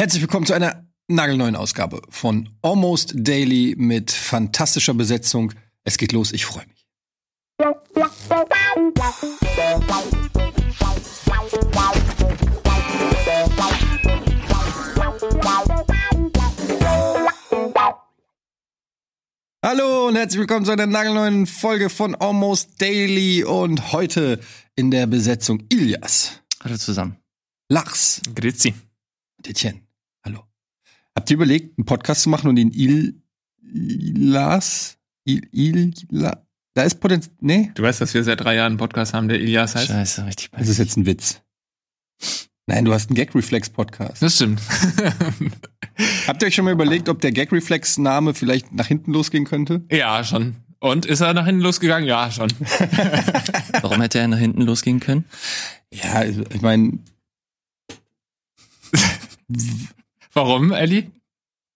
Herzlich willkommen zu einer nagelneuen Ausgabe von Almost Daily mit fantastischer Besetzung. Es geht los, ich freue mich. Hallo und herzlich willkommen zu einer nagelneuen Folge von Almost Daily und heute in der Besetzung Ilias, Hallo zusammen. Lachs Grüezi. Hallo. Habt ihr überlegt, einen Podcast zu machen und den Il Ilas Il, Il La, da ist Potenzial. Nee, Du weißt, dass wir seit drei Jahren einen Podcast haben, der Ilias heißt? Scheiße, richtig das ist jetzt ein Witz. Nein, du hast einen Gag Reflex Podcast. Das stimmt. Habt ihr euch schon mal überlegt, ob der Gag Reflex Name vielleicht nach hinten losgehen könnte? ja, schon. Und ist er nach hinten losgegangen? Ja, schon. Warum hätte er nach hinten losgehen können? Ja, ich meine, Warum, Ellie?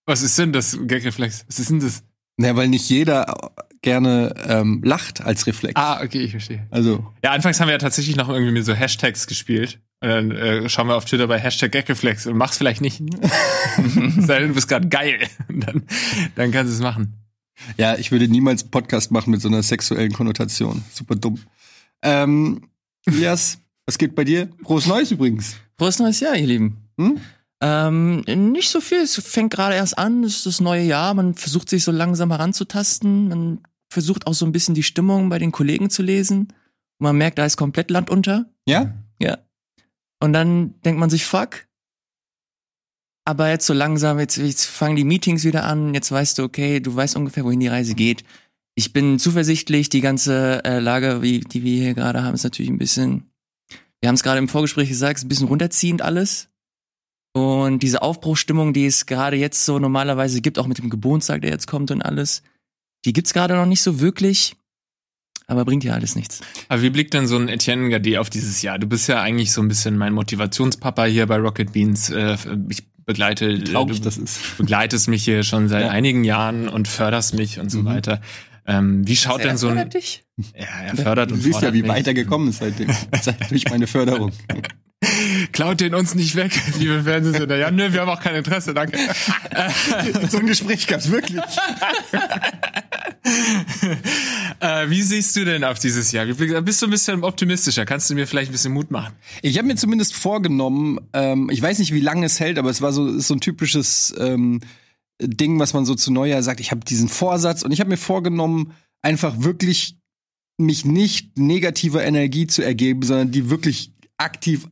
Was ist denn das Gagreflex? Was ist denn das? na, weil nicht jeder gerne ähm, lacht als Reflex. Ah, okay, ich verstehe. Also, Ja, anfangs haben wir ja tatsächlich noch irgendwie mit so Hashtags gespielt. Und dann äh, schauen wir auf Twitter bei Hashtag Gagreflex und mach's vielleicht nicht. Sei denn, du bist gerade geil. Dann, dann kannst du es machen. ja, ich würde niemals einen Podcast machen mit so einer sexuellen Konnotation. Super dumm. Ähm, Elias, was geht bei dir? Frohes Neues übrigens. Frohes neues Jahr, ihr Lieben. Hm? Ähm, nicht so viel. Es fängt gerade erst an. Es ist das neue Jahr. Man versucht sich so langsam heranzutasten. Man versucht auch so ein bisschen die Stimmung bei den Kollegen zu lesen. Und man merkt, da ist komplett Land unter. Ja? Ja. Und dann denkt man sich, fuck. Aber jetzt so langsam, jetzt, jetzt fangen die Meetings wieder an. Jetzt weißt du, okay, du weißt ungefähr, wohin die Reise geht. Ich bin zuversichtlich. Die ganze äh, Lage, wie, die wir hier gerade haben, ist natürlich ein bisschen, wir haben es gerade im Vorgespräch gesagt, ist ein bisschen runterziehend alles. Und diese Aufbruchstimmung, die es gerade jetzt so normalerweise gibt, auch mit dem Geburtstag, der jetzt kommt und alles, die gibt's gerade noch nicht so wirklich. Aber bringt ja alles nichts. Aber wie blickt denn so ein Etienne Gade auf dieses Jahr? Du bist ja eigentlich so ein bisschen mein Motivationspapa hier bei Rocket Beans. Äh, Ich begleite, Glaub ich, du das ist. begleitest mich hier schon seit Ja. einigen Jahren und förderst mich und so Mhm. weiter. Ähm, wie schaut denn so ein, dich? ja, er fördert Du und siehst ja, wie mich. weit er gekommen ist seitdem. Seit, durch meine Förderung. Klaut den uns nicht weg, liebe Fernsehsender. Ja, nö, wir haben auch kein Interesse, danke. so ein Gespräch gab's wirklich. äh, wie siehst du denn auf dieses Jahr? Bist du ein bisschen optimistischer? Kannst du mir vielleicht ein bisschen Mut machen? Ich habe mir zumindest vorgenommen, ähm, ich weiß nicht, wie lange es hält, aber es war so, so ein typisches ähm, Ding, was man so zu Neujahr sagt. Ich habe diesen Vorsatz und ich habe mir vorgenommen, einfach wirklich mich nicht negativer Energie zu ergeben, sondern die wirklich aktiv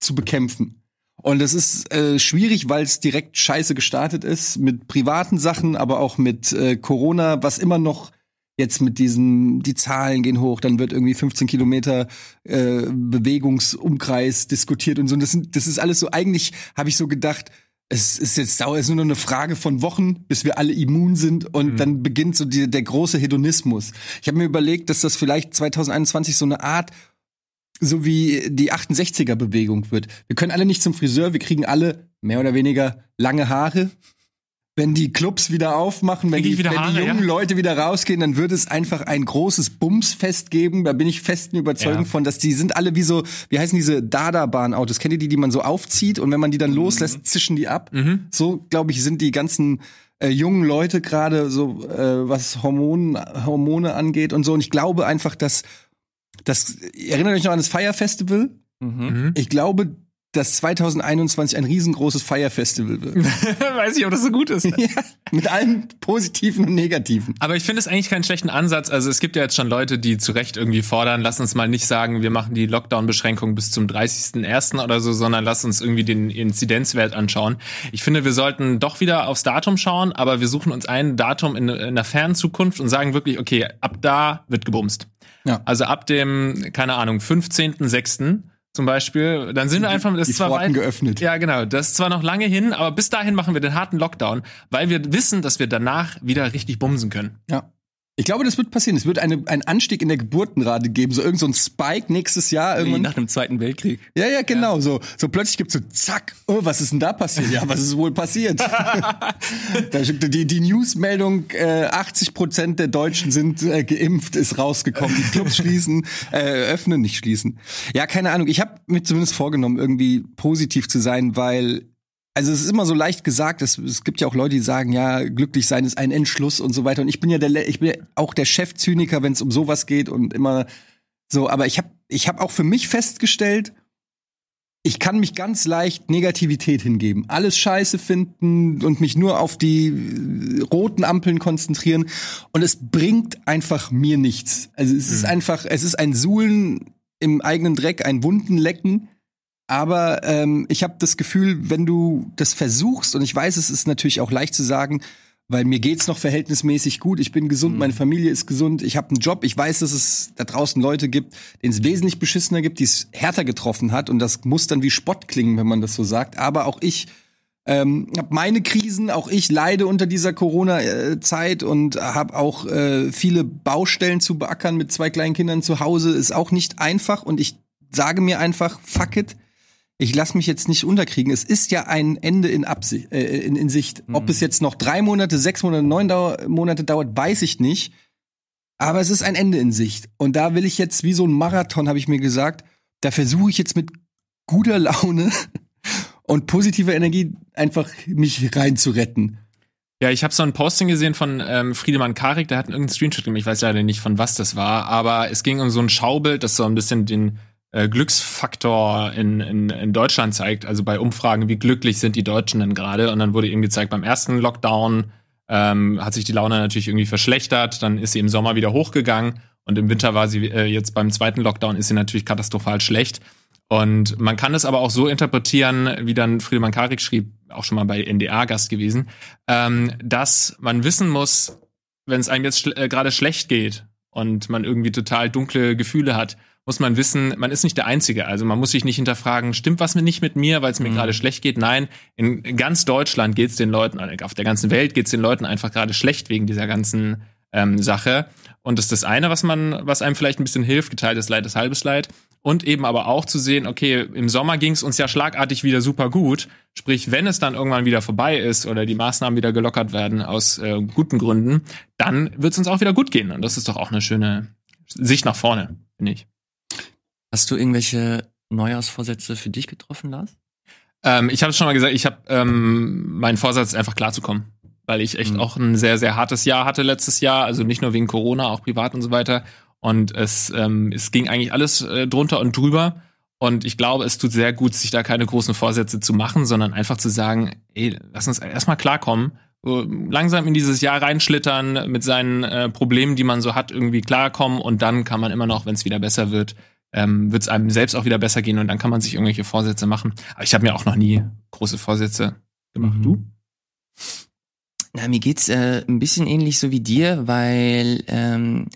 zu bekämpfen. Und das ist äh, schwierig, weil es direkt scheiße gestartet ist mit privaten Sachen, aber auch mit äh, Corona, was immer noch jetzt mit diesen, die Zahlen gehen hoch, dann wird irgendwie 15 Kilometer äh, Bewegungsumkreis diskutiert und so. Und das, sind, das ist alles so, eigentlich habe ich so gedacht, es ist jetzt dauert es ist nur noch eine Frage von Wochen, bis wir alle immun sind und Mhm. dann beginnt so die, der große Hedonismus. Ich habe mir überlegt, dass das vielleicht 2021 so eine Art so wie die 68er-Bewegung wird. Wir können alle nicht zum Friseur, wir kriegen alle mehr oder weniger lange Haare. Wenn die Clubs wieder aufmachen, wenn, die, wenn die Haare, jungen ja? Leute wieder rausgehen, dann wird es einfach ein großes Bumsfest geben. Da bin ich festen Überzeugung Ja. von, dass die sind alle wie so, wie heißen diese Dada-Bahn-Autos? Kennt ihr die, die man so aufzieht und wenn man die dann loslässt, zischen die ab? Mhm. So, glaube ich, sind die ganzen äh, jungen Leute gerade so, äh, was Hormon, Hormone angeht und so. Und ich glaube einfach, dass das, erinnert euch noch an das Fire Festival? Mhm. Mhm. Ich glaube, dass 2021 ein riesengroßes Fire Festival wird. Weiß ich, ob das so gut ist. ja, mit allem Positiven und Negativen. Aber ich finde es eigentlich keinen schlechten Ansatz. Also es gibt ja jetzt schon Leute, die zu Recht irgendwie fordern, lass uns mal nicht sagen, wir machen die Lockdown-Beschränkung bis zum 30.01. oder so, sondern lass uns irgendwie den Inzidenzwert anschauen. Ich finde, wir sollten doch wieder aufs Datum schauen, aber wir suchen uns ein Datum in, in einer fernen Zukunft und sagen wirklich, okay, ab da wird gebumst. Ja. Also ab dem, keine Ahnung, 15.06. zum Beispiel, dann sind wir einfach, das Die ist zwar Pforten weit, geöffnet. ja, genau. Das ist zwar noch lange hin, aber bis dahin machen wir den harten Lockdown, weil wir wissen, dass wir danach wieder richtig bumsen können. Ja. Ich glaube, das wird passieren. Es wird eine, einen Anstieg in der Geburtenrate geben, so irgend so ein Spike nächstes Jahr irgendwann. nach dem Zweiten Weltkrieg. Ja, ja, genau. So, so plötzlich gibt's so zack. Oh, was ist denn da passiert? Ja, was ist wohl passiert? da, die, die Newsmeldung: äh, 80 Prozent der Deutschen sind äh, geimpft, ist rausgekommen. Die Clubs schließen, äh, öffnen, nicht schließen. Ja, keine Ahnung. Ich habe mir zumindest vorgenommen, irgendwie positiv zu sein, weil also es ist immer so leicht gesagt, es, es gibt ja auch Leute, die sagen, ja, glücklich sein ist ein Entschluss und so weiter. Und ich bin ja der, ich bin ja auch der Chefzyniker, wenn es um sowas geht und immer so. Aber ich habe, ich habe auch für mich festgestellt, ich kann mich ganz leicht Negativität hingeben, alles Scheiße finden und mich nur auf die äh, roten Ampeln konzentrieren. Und es bringt einfach mir nichts. Also es ist Mhm. einfach, es ist ein Suhlen im eigenen Dreck, ein Wundenlecken. Aber ähm, ich habe das Gefühl, wenn du das versuchst, und ich weiß, es ist natürlich auch leicht zu sagen, weil mir geht's noch verhältnismäßig gut, ich bin gesund, Mhm. meine Familie ist gesund, ich habe einen Job, ich weiß, dass es da draußen Leute gibt, denen es wesentlich beschissener gibt, die es härter getroffen hat und das muss dann wie Spott klingen, wenn man das so sagt. Aber auch ich ähm, habe meine Krisen, auch ich leide unter dieser Corona-Zeit und habe auch äh, viele Baustellen zu beackern mit zwei kleinen Kindern zu Hause. Ist auch nicht einfach und ich sage mir einfach, fuck it, ich lasse mich jetzt nicht unterkriegen. Es ist ja ein Ende in, Absicht, äh, in, in Sicht. Ob es jetzt noch drei Monate, sechs Monate, neun Dau Monate dauert, weiß ich nicht. Aber es ist ein Ende in Sicht. Und da will ich jetzt, wie so ein Marathon, habe ich mir gesagt, da versuche ich jetzt mit guter Laune und positiver Energie einfach mich reinzuretten. Ja, ich habe so ein Posting gesehen von ähm, Friedemann Karik, der hat irgendeinen Screenshot gemacht, ich weiß leider nicht, von was das war, aber es ging um so ein Schaubild, das so ein bisschen den äh, Glücksfaktor in, in, in Deutschland zeigt, also bei Umfragen, wie glücklich sind die Deutschen denn gerade. Und dann wurde eben gezeigt, beim ersten Lockdown ähm, hat sich die Laune natürlich irgendwie verschlechtert, dann ist sie im Sommer wieder hochgegangen und im Winter war sie äh, jetzt beim zweiten Lockdown ist sie natürlich katastrophal schlecht. Und man kann es aber auch so interpretieren, wie dann Friedemann Karik schrieb, auch schon mal bei NDA Gast gewesen, ähm, dass man wissen muss, wenn es einem jetzt schl äh, gerade schlecht geht und man irgendwie total dunkle Gefühle hat, muss man wissen, man ist nicht der Einzige. Also man muss sich nicht hinterfragen, stimmt was nicht mit mir, weil es mir Mhm. gerade schlecht geht. Nein, in ganz Deutschland geht es den Leuten, auf der ganzen Welt geht es den Leuten einfach gerade schlecht wegen dieser ganzen ähm, Sache. Und das ist das eine, was man, was einem vielleicht ein bisschen hilft, geteiltes Leid ist halbes Leid. Und eben aber auch zu sehen, okay, im Sommer ging es uns ja schlagartig wieder super gut. Sprich, wenn es dann irgendwann wieder vorbei ist oder die Maßnahmen wieder gelockert werden aus äh, guten Gründen, dann wird es uns auch wieder gut gehen. Und das ist doch auch eine schöne Sicht nach vorne, finde ich. Hast du irgendwelche Neujahrsvorsätze für dich getroffen, Lars? Ähm, ich habe schon mal gesagt, ich habe ähm, meinen Vorsatz, einfach klarzukommen. Weil ich echt Mhm. auch ein sehr, sehr hartes Jahr hatte letztes Jahr. Also nicht nur wegen Corona, auch privat und so weiter. Und es, ähm, es ging eigentlich alles äh, drunter und drüber. Und ich glaube, es tut sehr gut, sich da keine großen Vorsätze zu machen, sondern einfach zu sagen, ey, lass uns erstmal klarkommen. Langsam in dieses Jahr reinschlittern, mit seinen äh, Problemen, die man so hat, irgendwie klarkommen. Und dann kann man immer noch, wenn es wieder besser wird, ähm, wird es einem selbst auch wieder besser gehen und dann kann man sich irgendwelche Vorsätze machen. Aber ich habe mir auch noch nie große Vorsätze gemacht. Mhm. Du? Na, mir geht's äh, ein bisschen ähnlich so wie dir, weil ähm,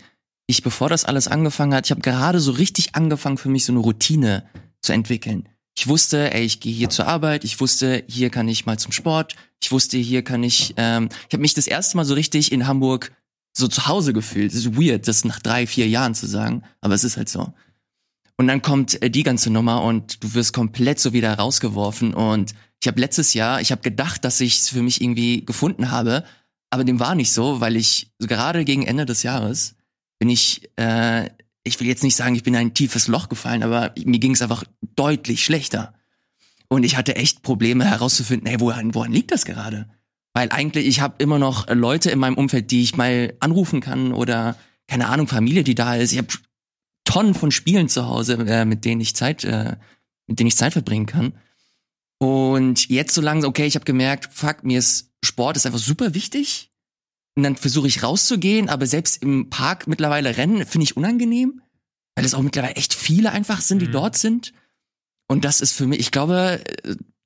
ich, bevor das alles angefangen hat, ich habe gerade so richtig angefangen, für mich so eine Routine zu entwickeln. Ich wusste, ey, ich gehe hier zur Arbeit, ich wusste, hier kann ich mal zum Sport, ich wusste, hier kann ich, ähm, ich habe mich das erste Mal so richtig in Hamburg so zu Hause gefühlt. Das ist weird, das nach drei, vier Jahren zu sagen, aber es ist halt so. Und dann kommt äh, die ganze Nummer und du wirst komplett so wieder rausgeworfen. Und ich habe letztes Jahr, ich habe gedacht, dass ich es für mich irgendwie gefunden habe, aber dem war nicht so, weil ich gerade gegen Ende des Jahres bin ich, äh, ich will jetzt nicht sagen, ich bin in ein tiefes Loch gefallen, aber mir ging es einfach deutlich schlechter. Und ich hatte echt Probleme herauszufinden, hey, woran, woran liegt das gerade? Weil eigentlich, ich habe immer noch Leute in meinem Umfeld, die ich mal anrufen kann oder, keine Ahnung, Familie, die da ist. Ich habe Tonnen von Spielen zu Hause, äh, mit denen ich Zeit, äh, mit denen ich Zeit verbringen kann. Und jetzt so langsam, okay, ich habe gemerkt, fuck, mir ist Sport ist einfach super wichtig. Und dann versuche ich rauszugehen, aber selbst im Park mittlerweile rennen finde ich unangenehm, weil es auch mittlerweile echt viele einfach sind, die Mhm. dort sind. Und das ist für mich, ich glaube,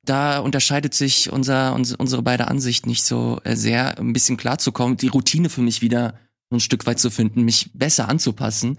da unterscheidet sich unser, uns, unsere beide Ansicht nicht so äh, sehr, ein bisschen klarzukommen, die Routine für mich wieder so ein Stück weit zu finden, mich besser anzupassen.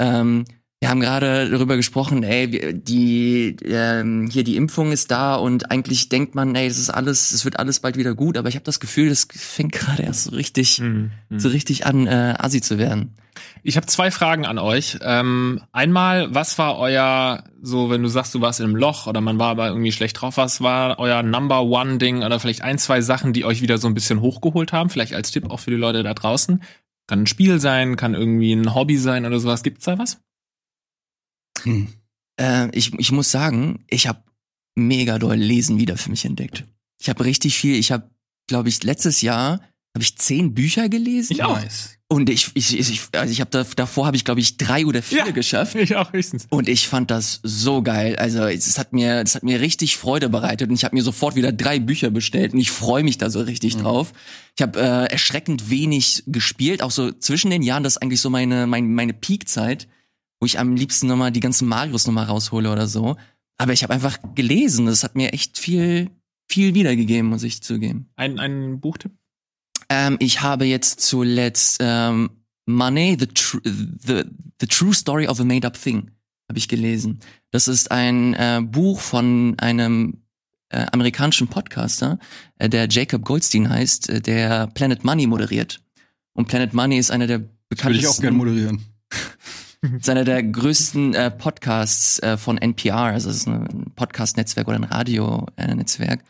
Ähm, wir haben gerade darüber gesprochen, ey, die ähm, hier die Impfung ist da und eigentlich denkt man, ey, das ist alles, es wird alles bald wieder gut, aber ich habe das Gefühl, das fängt gerade erst so richtig, Mhm. so richtig an, äh, assi zu werden. Ich habe zwei Fragen an euch. Ähm, einmal, was war euer, so wenn du sagst, du warst in einem Loch oder man war aber irgendwie schlecht drauf, was war euer Number One Ding oder vielleicht ein, zwei Sachen, die euch wieder so ein bisschen hochgeholt haben? Vielleicht als Tipp auch für die Leute da draußen. Kann ein Spiel sein, kann irgendwie ein Hobby sein oder sowas. Gibt's da was? Äh, ich, ich muss sagen, ich habe mega doll Lesen wieder für mich entdeckt. Ich habe richtig viel. Ich habe, glaube ich, letztes Jahr habe ich zehn Bücher gelesen. Ich auch. Nice. Und ich, ich, ich, also ich habe da, davor habe ich, glaube ich, drei oder vier Ja. geschafft. Ich auch höchstens. Und ich fand das so geil. Also es hat mir, das hat mir richtig Freude bereitet und ich habe mir sofort wieder drei Bücher bestellt und ich freue mich da so richtig drauf. Ich habe äh, erschreckend wenig gespielt, auch so zwischen den Jahren. Das ist eigentlich so meine meine meine Peakzeit, wo ich am liebsten nochmal die ganzen Marios nochmal raushole oder so. Aber ich habe einfach gelesen. Das hat mir echt viel viel wiedergegeben, muss ich zugeben. Ein, ein Buchtipp? Ähm, ich habe jetzt zuletzt ähm, Money, the, tr the, the True Story of a Made Up Thing, habe ich gelesen. Das ist ein äh, Buch von einem äh, amerikanischen Podcaster, äh, der Jacob Goldstein heißt, äh, der Planet Money moderiert. Und Planet Money ist einer der Würde bekanntesten ich auch gerne moderieren. Ist einer der größten äh, Podcasts äh, von NPR, also es ist ein Podcast-Netzwerk oder ein Radio-Netzwerk.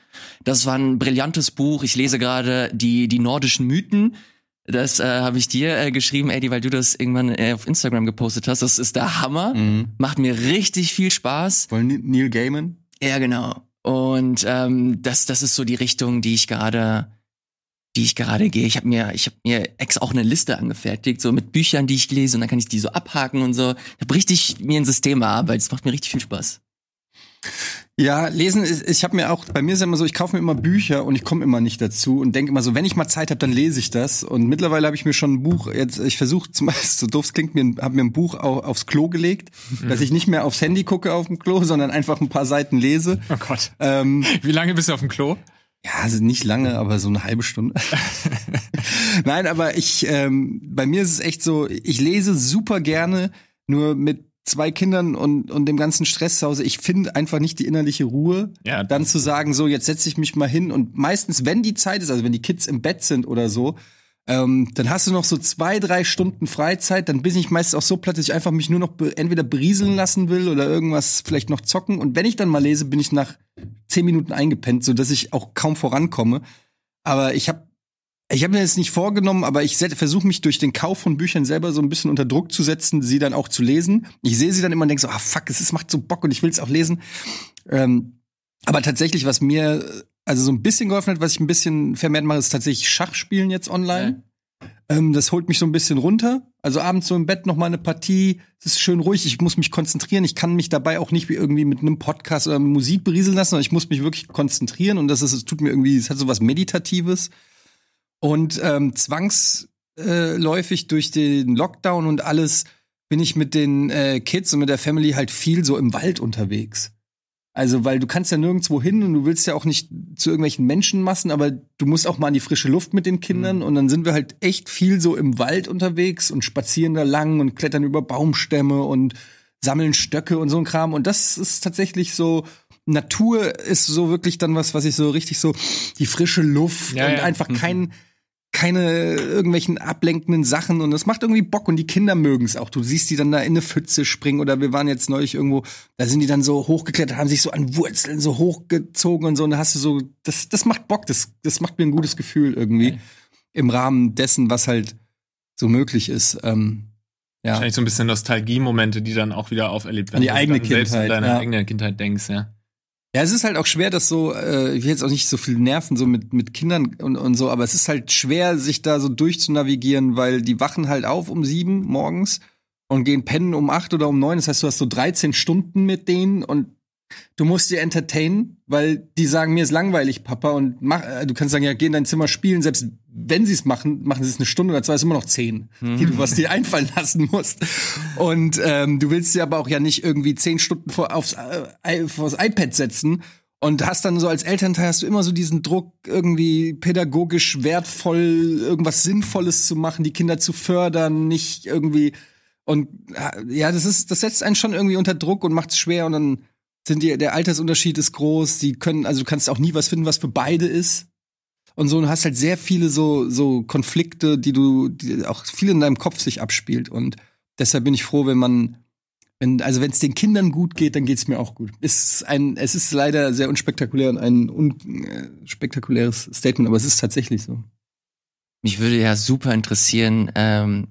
Das war ein brillantes Buch. Ich lese gerade die die nordischen Mythen. Das äh, habe ich dir äh, geschrieben, Eddie, weil du das irgendwann äh, auf Instagram gepostet hast. Das ist der Hammer. Mhm. Macht mir richtig viel Spaß. Ni- Neil Gaiman? Ja, genau. Und ähm, das, das ist so die Richtung, die ich gerade, die ich gerade gehe. Ich habe mir, ich habe mir ex auch eine Liste angefertigt, so mit Büchern, die ich lese, und dann kann ich die so abhaken und so. Ich habe richtig mir ein System erarbeitet. Es macht mir richtig viel Spaß. Ja, lesen, ist- ich habe mir auch, bei mir ist ja immer so, ich kaufe mir immer Bücher und ich komme immer nicht dazu und denke immer so, wenn ich mal Zeit habe, dann lese ich das. Und mittlerweile habe ich mir schon ein Buch, jetzt, ich versuche zum Beispiel, so doof es klingt, mir, habe mir ein Buch au, aufs Klo gelegt, dass ich nicht mehr aufs Handy gucke auf dem Klo, sondern einfach ein paar Seiten lese. Oh Gott. Ähm, Wie lange bist du auf dem Klo? Ja, also nicht lange, aber so eine halbe Stunde. Nein, aber ich, ähm, bei mir ist es echt so, ich lese super gerne, nur mit zwei Kindern und, und dem ganzen Stress zu Hause. Ich finde einfach nicht die innerliche Ruhe, Ja. dann zu sagen, so, jetzt setze ich mich mal hin und meistens, wenn die Zeit ist, also wenn die Kids im Bett sind oder so, ähm, dann hast du noch so zwei, drei Stunden Freizeit, dann bin ich meistens auch so platt, dass ich einfach mich nur noch be entweder berieseln lassen will oder irgendwas vielleicht noch zocken. Und wenn ich dann mal lese, bin ich nach zehn Minuten eingepennt, so dass ich auch kaum vorankomme. Aber ich habe ich habe mir das nicht vorgenommen, aber ich versuche mich durch den Kauf von Büchern selber so ein bisschen unter Druck zu setzen, sie dann auch zu lesen. Ich sehe sie dann immer und denke so, ah fuck, es macht so Bock und ich will es auch lesen. Ähm, aber tatsächlich, was mir also so ein bisschen geholfen hat, was ich ein bisschen vermehrt mache, ist tatsächlich Schachspielen jetzt online. Ähm, das holt mich so ein bisschen runter. Also abends so im Bett noch mal eine Partie. Es ist schön ruhig. Ich muss mich konzentrieren. Ich kann mich dabei auch nicht wie irgendwie mit einem Podcast oder Musik berieseln lassen, sondern ich muss mich wirklich konzentrieren. Und das ist, es tut mir irgendwie, es hat so was Meditatives. Und ähm, zwangsläufig äh, durch den Lockdown und alles bin ich mit den äh, Kids und mit der Family halt viel so im Wald unterwegs. Also, weil du kannst ja nirgendwo hin und du willst ja auch nicht zu irgendwelchen Menschenmassen, aber du musst auch mal an die frische Luft mit den Kindern. Und dann sind wir halt echt viel so im Wald unterwegs und spazieren da lang und klettern über Baumstämme und sammeln Stöcke und so ein Kram. Und das ist tatsächlich so Natur ist so wirklich dann was, was ich so richtig so die frische Luft Ja, und ja. einfach kein keine irgendwelchen ablenkenden Sachen und das macht irgendwie Bock und die Kinder mögen es auch. Du siehst die dann da in eine Pfütze springen oder wir waren jetzt neulich irgendwo, da sind die dann so hochgeklettert, haben sich so an Wurzeln so hochgezogen und so und da hast du so, das, das macht Bock, das, das macht mir ein gutes Gefühl irgendwie im Rahmen dessen, was halt so möglich ist. Ähm, ja. Wahrscheinlich so ein bisschen Nostalgie-Momente, die dann auch wieder auferlebt An die wenn eigene du dann selbst an Kindheit, deine ja. eigene Kindheit denkst, ja. Ja, es ist halt auch schwer, das so, äh, ich will jetzt auch nicht so viel nerven, so mit, mit Kindern und, und so, aber es ist halt schwer, sich da so durchzunavigieren, weil die wachen halt auf um sieben morgens und gehen pennen um acht oder um neun. Das heißt, du hast so 13 Stunden mit denen und du musst die entertainen, weil die sagen, mir ist langweilig, Papa, und mach, äh, du kannst sagen, ja, geh in dein Zimmer spielen, selbst wenn sie es machen, machen sie es eine Stunde oder zwei, ist immer noch zehn, die du was dir einfallen lassen musst. Und ähm, du willst sie aber auch ja nicht irgendwie zehn Stunden vor, aufs, äh, vors iPad setzen. Und hast dann so als Elternteil hast du immer so diesen Druck, irgendwie pädagogisch wertvoll, irgendwas Sinnvolles zu machen, die Kinder zu fördern, nicht irgendwie. Und äh, ja, das ist, das setzt einen schon irgendwie unter Druck und macht es schwer. Und dann sind die, der Altersunterschied ist groß, die können, also du kannst auch nie was finden, was für beide ist. Und so, und hast halt sehr viele so, so Konflikte, die du, die auch viel in deinem Kopf sich abspielt. Und deshalb bin ich froh, wenn man, wenn, also wenn es den Kindern gut geht, dann geht's mir auch gut. Es ist ein, es ist leider sehr unspektakulär und ein unspektakuläres Statement, aber es ist tatsächlich so. Mich würde ja super interessieren, ähm,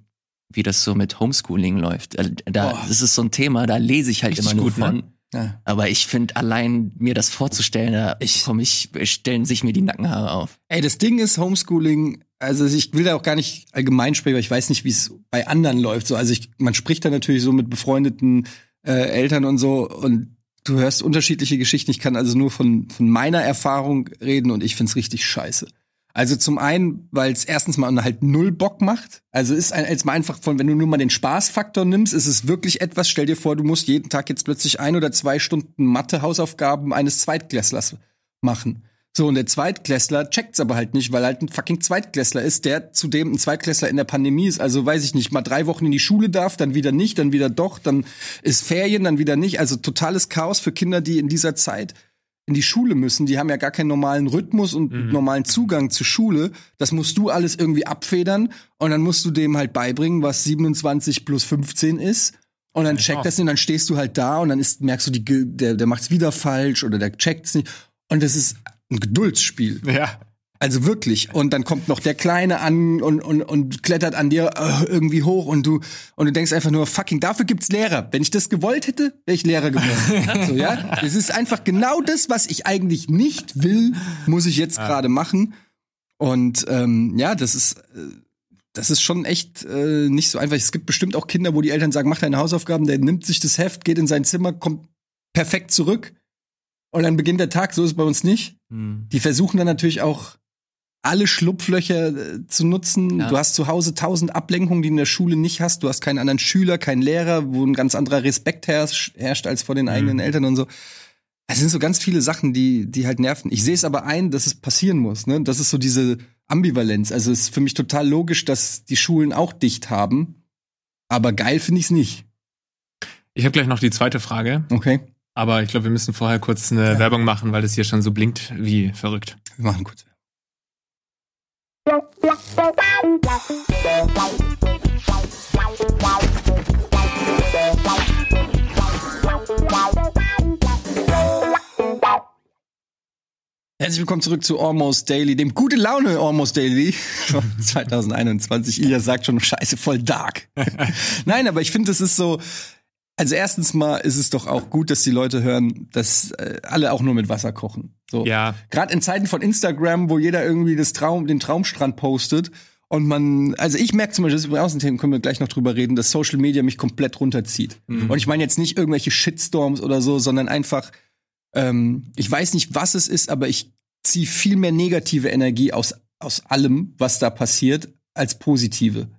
wie das so mit Homeschooling läuft. Äh, Da, Boah. das ist so ein Thema, da lese ich halt Richtig immer nur gut, ne? Ja. Aber ich finde, allein mir das vorzustellen, da Ich- komm ich, stellen sich mir die Nackenhaare auf. Ey, das Ding ist Homeschooling, also ich will da auch gar nicht allgemein sprechen, weil ich weiß nicht, wie es bei anderen läuft. So, also ich, man spricht da natürlich so mit befreundeten äh, Eltern und so und du hörst unterschiedliche Geschichten. Ich kann also nur von, von meiner Erfahrung reden und ich find's richtig scheiße. Also zum einen, weil es erstens mal halt null Bock macht. Also ist ein, jetzt mal einfach von, wenn du nur mal den Spaßfaktor nimmst, ist es wirklich etwas. Stell dir vor, du musst jeden Tag jetzt plötzlich ein oder zwei Stunden Mathe-Hausaufgaben eines Zweitklässlers machen. So, und der Zweitklässler checkt's aber halt nicht, weil halt ein fucking Zweitklässler ist, der zudem ein Zweitklässler in der Pandemie ist. Also weiß ich nicht, mal drei Wochen in die Schule darf, dann wieder nicht, dann wieder doch, dann ist Ferien, dann wieder nicht. Also totales Chaos für Kinder, die in dieser Zeit in die Schule müssen. Die haben ja gar keinen normalen Rhythmus und normalen Zugang zur Schule. Das musst du alles irgendwie abfedern und dann musst du dem halt beibringen, was 27 plus 15 ist. Und dann checkt das nicht, und dann stehst du halt da und dann ist, merkst du, die, der, der macht's wieder falsch oder der checkt's nicht. Und das ist ein Geduldsspiel. Ja. Also wirklich. Und dann kommt noch der Kleine an und, und, und klettert an dir äh, irgendwie hoch und du, und du denkst einfach nur, fucking, dafür gibt's Lehrer. Wenn ich das gewollt hätte, wäre ich Lehrer geworden. so, ja? Es ist einfach genau das, was ich eigentlich nicht will, muss ich jetzt gerade machen. Und ähm, ja, das ist, äh, das ist schon echt äh, nicht so einfach. Es gibt bestimmt auch Kinder, wo die Eltern sagen, mach deine Hausaufgaben, der nimmt sich das Heft, geht in sein Zimmer, kommt perfekt zurück und dann beginnt der Tag. So ist es bei uns nicht. Die versuchen dann natürlich auch alle Schlupflöcher äh, zu nutzen. Ja. Du hast zu Hause tausend Ablenkungen, die du in der Schule nicht hast. Du hast keinen anderen Schüler, keinen Lehrer, wo ein ganz anderer Respekt herrscht, als vor den eigenen Eltern und so. Es sind so ganz viele Sachen, die, die halt nerven. Ich sehe es aber ein, dass es passieren muss. Ne? Das ist so diese Ambivalenz. Also es ist für mich total logisch, dass die Schulen auch dicht haben. Aber geil finde ich es nicht. Ich habe gleich noch die zweite Frage, Okay, aber ich glaube, wir müssen vorher kurz eine Werbung machen, weil das hier schon so blinkt wie verrückt. wir machen kurz. Herzlich willkommen zurück zu Almost Daily, dem gute Laune Almost Daily von 2021. Ilja sagt schon, scheiße, voll dark. Nein, aber ich finde, es ist so, also erstens mal ist es doch auch gut, dass die Leute hören, dass äh, alle auch nur mit Wasser kochen. So. Ja, Gerade in Zeiten von Instagram, wo jeder irgendwie das Traum, den Traumstrand postet und man, also ich merke zum Beispiel, das ist übrigens ein Thema, können wir gleich noch drüber reden, dass Social Media mich komplett runterzieht. Und ich meine jetzt nicht irgendwelche Shitstorms oder so, sondern einfach, ähm, ich weiß nicht, was es ist, aber ich ziehe viel mehr negative Energie aus, aus allem, was da passiert, als positive.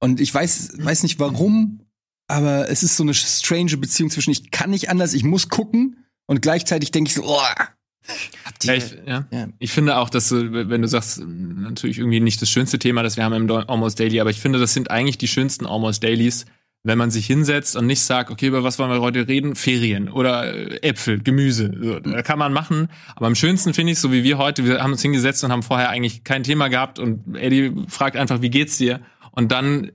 Und ich weiß, weiß nicht warum, aber es ist so eine strange Beziehung zwischen ich kann nicht anders, ich muss gucken und gleichzeitig denke ich so, oh, Habt ja, ihr, ich, ja. ja. ich finde auch, dass du, wenn du sagst, natürlich irgendwie nicht das schönste Thema, das wir haben im Almost Daily, aber ich finde, das sind eigentlich die schönsten Almost Dailies, wenn man sich hinsetzt und nicht sagt, okay, über was wollen wir heute reden? Ferien oder äh, Äpfel, Gemüse. So, da kann man machen. Aber am schönsten finde ich, so wie wir heute, wir haben uns hingesetzt und haben vorher eigentlich kein Thema gehabt und Eddie fragt einfach, wie geht's dir? Und dann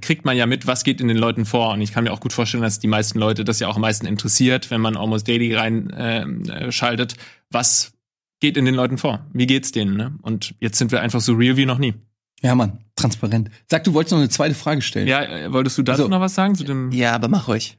kriegt man ja mit, was geht in den Leuten vor. Und ich kann mir auch gut vorstellen, dass die meisten Leute das ja auch am meisten interessiert, wenn man Almost Daily rein ähm, äh. Was geht in den Leuten vor? Wie geht's denen? Ne? Und jetzt sind wir einfach so real wie noch nie. Ja, Mann, transparent. Sag, du wolltest noch eine zweite Frage stellen. Ja, äh, wolltest du dazu Also- noch was sagen zu dem? ja, aber mach ruhig.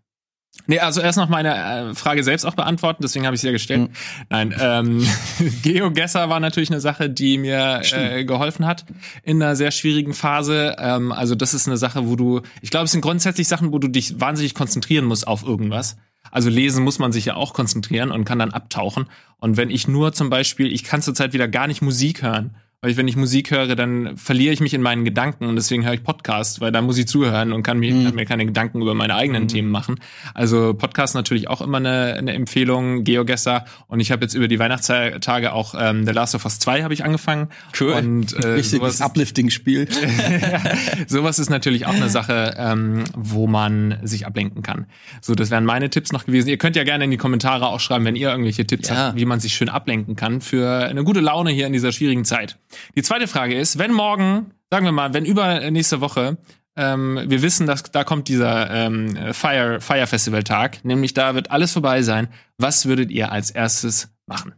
Nee, also erst noch meine äh, Frage selbst auch beantworten, deswegen habe ich sie ja gestellt. Nein, ähm, GeoGesser war natürlich eine Sache, die mir äh, geholfen hat in einer sehr schwierigen Phase. Ähm, also das ist eine Sache, wo du, ich glaube, es sind grundsätzlich Sachen, wo du dich wahnsinnig konzentrieren musst auf irgendwas. Also lesen muss man sich ja auch konzentrieren und kann dann abtauchen. Und wenn ich nur zum Beispiel, ich kann zurzeit wieder gar nicht Musik hören, weil ich, wenn ich Musik höre, dann verliere ich mich in meinen Gedanken und deswegen höre ich Podcast, weil da muss ich zuhören und kann mir, kann mir keine Gedanken über meine eigenen Themen machen. Also Podcast natürlich auch immer eine, eine Empfehlung, GeoGesser und ich habe jetzt über die Weihnachtstage auch ähm, The Last of Us 2 habe ich angefangen. Cool. Und äh, Richtiges Uplifting-Spiel. sowas ist natürlich auch eine Sache, ähm, wo man sich ablenken kann. So, das wären meine Tipps noch gewesen. Ihr könnt ja gerne in die Kommentare auch schreiben, wenn ihr irgendwelche Tipps Ja. habt, wie man sich schön ablenken kann für eine gute Laune hier in dieser schwierigen Zeit. Die zweite Frage ist, wenn morgen, sagen wir mal, wenn über nächste Woche ähm, wir wissen, dass da kommt dieser ähm, Fire, Fire Festival Tag, nämlich da wird alles vorbei sein. Was würdet ihr als erstes machen?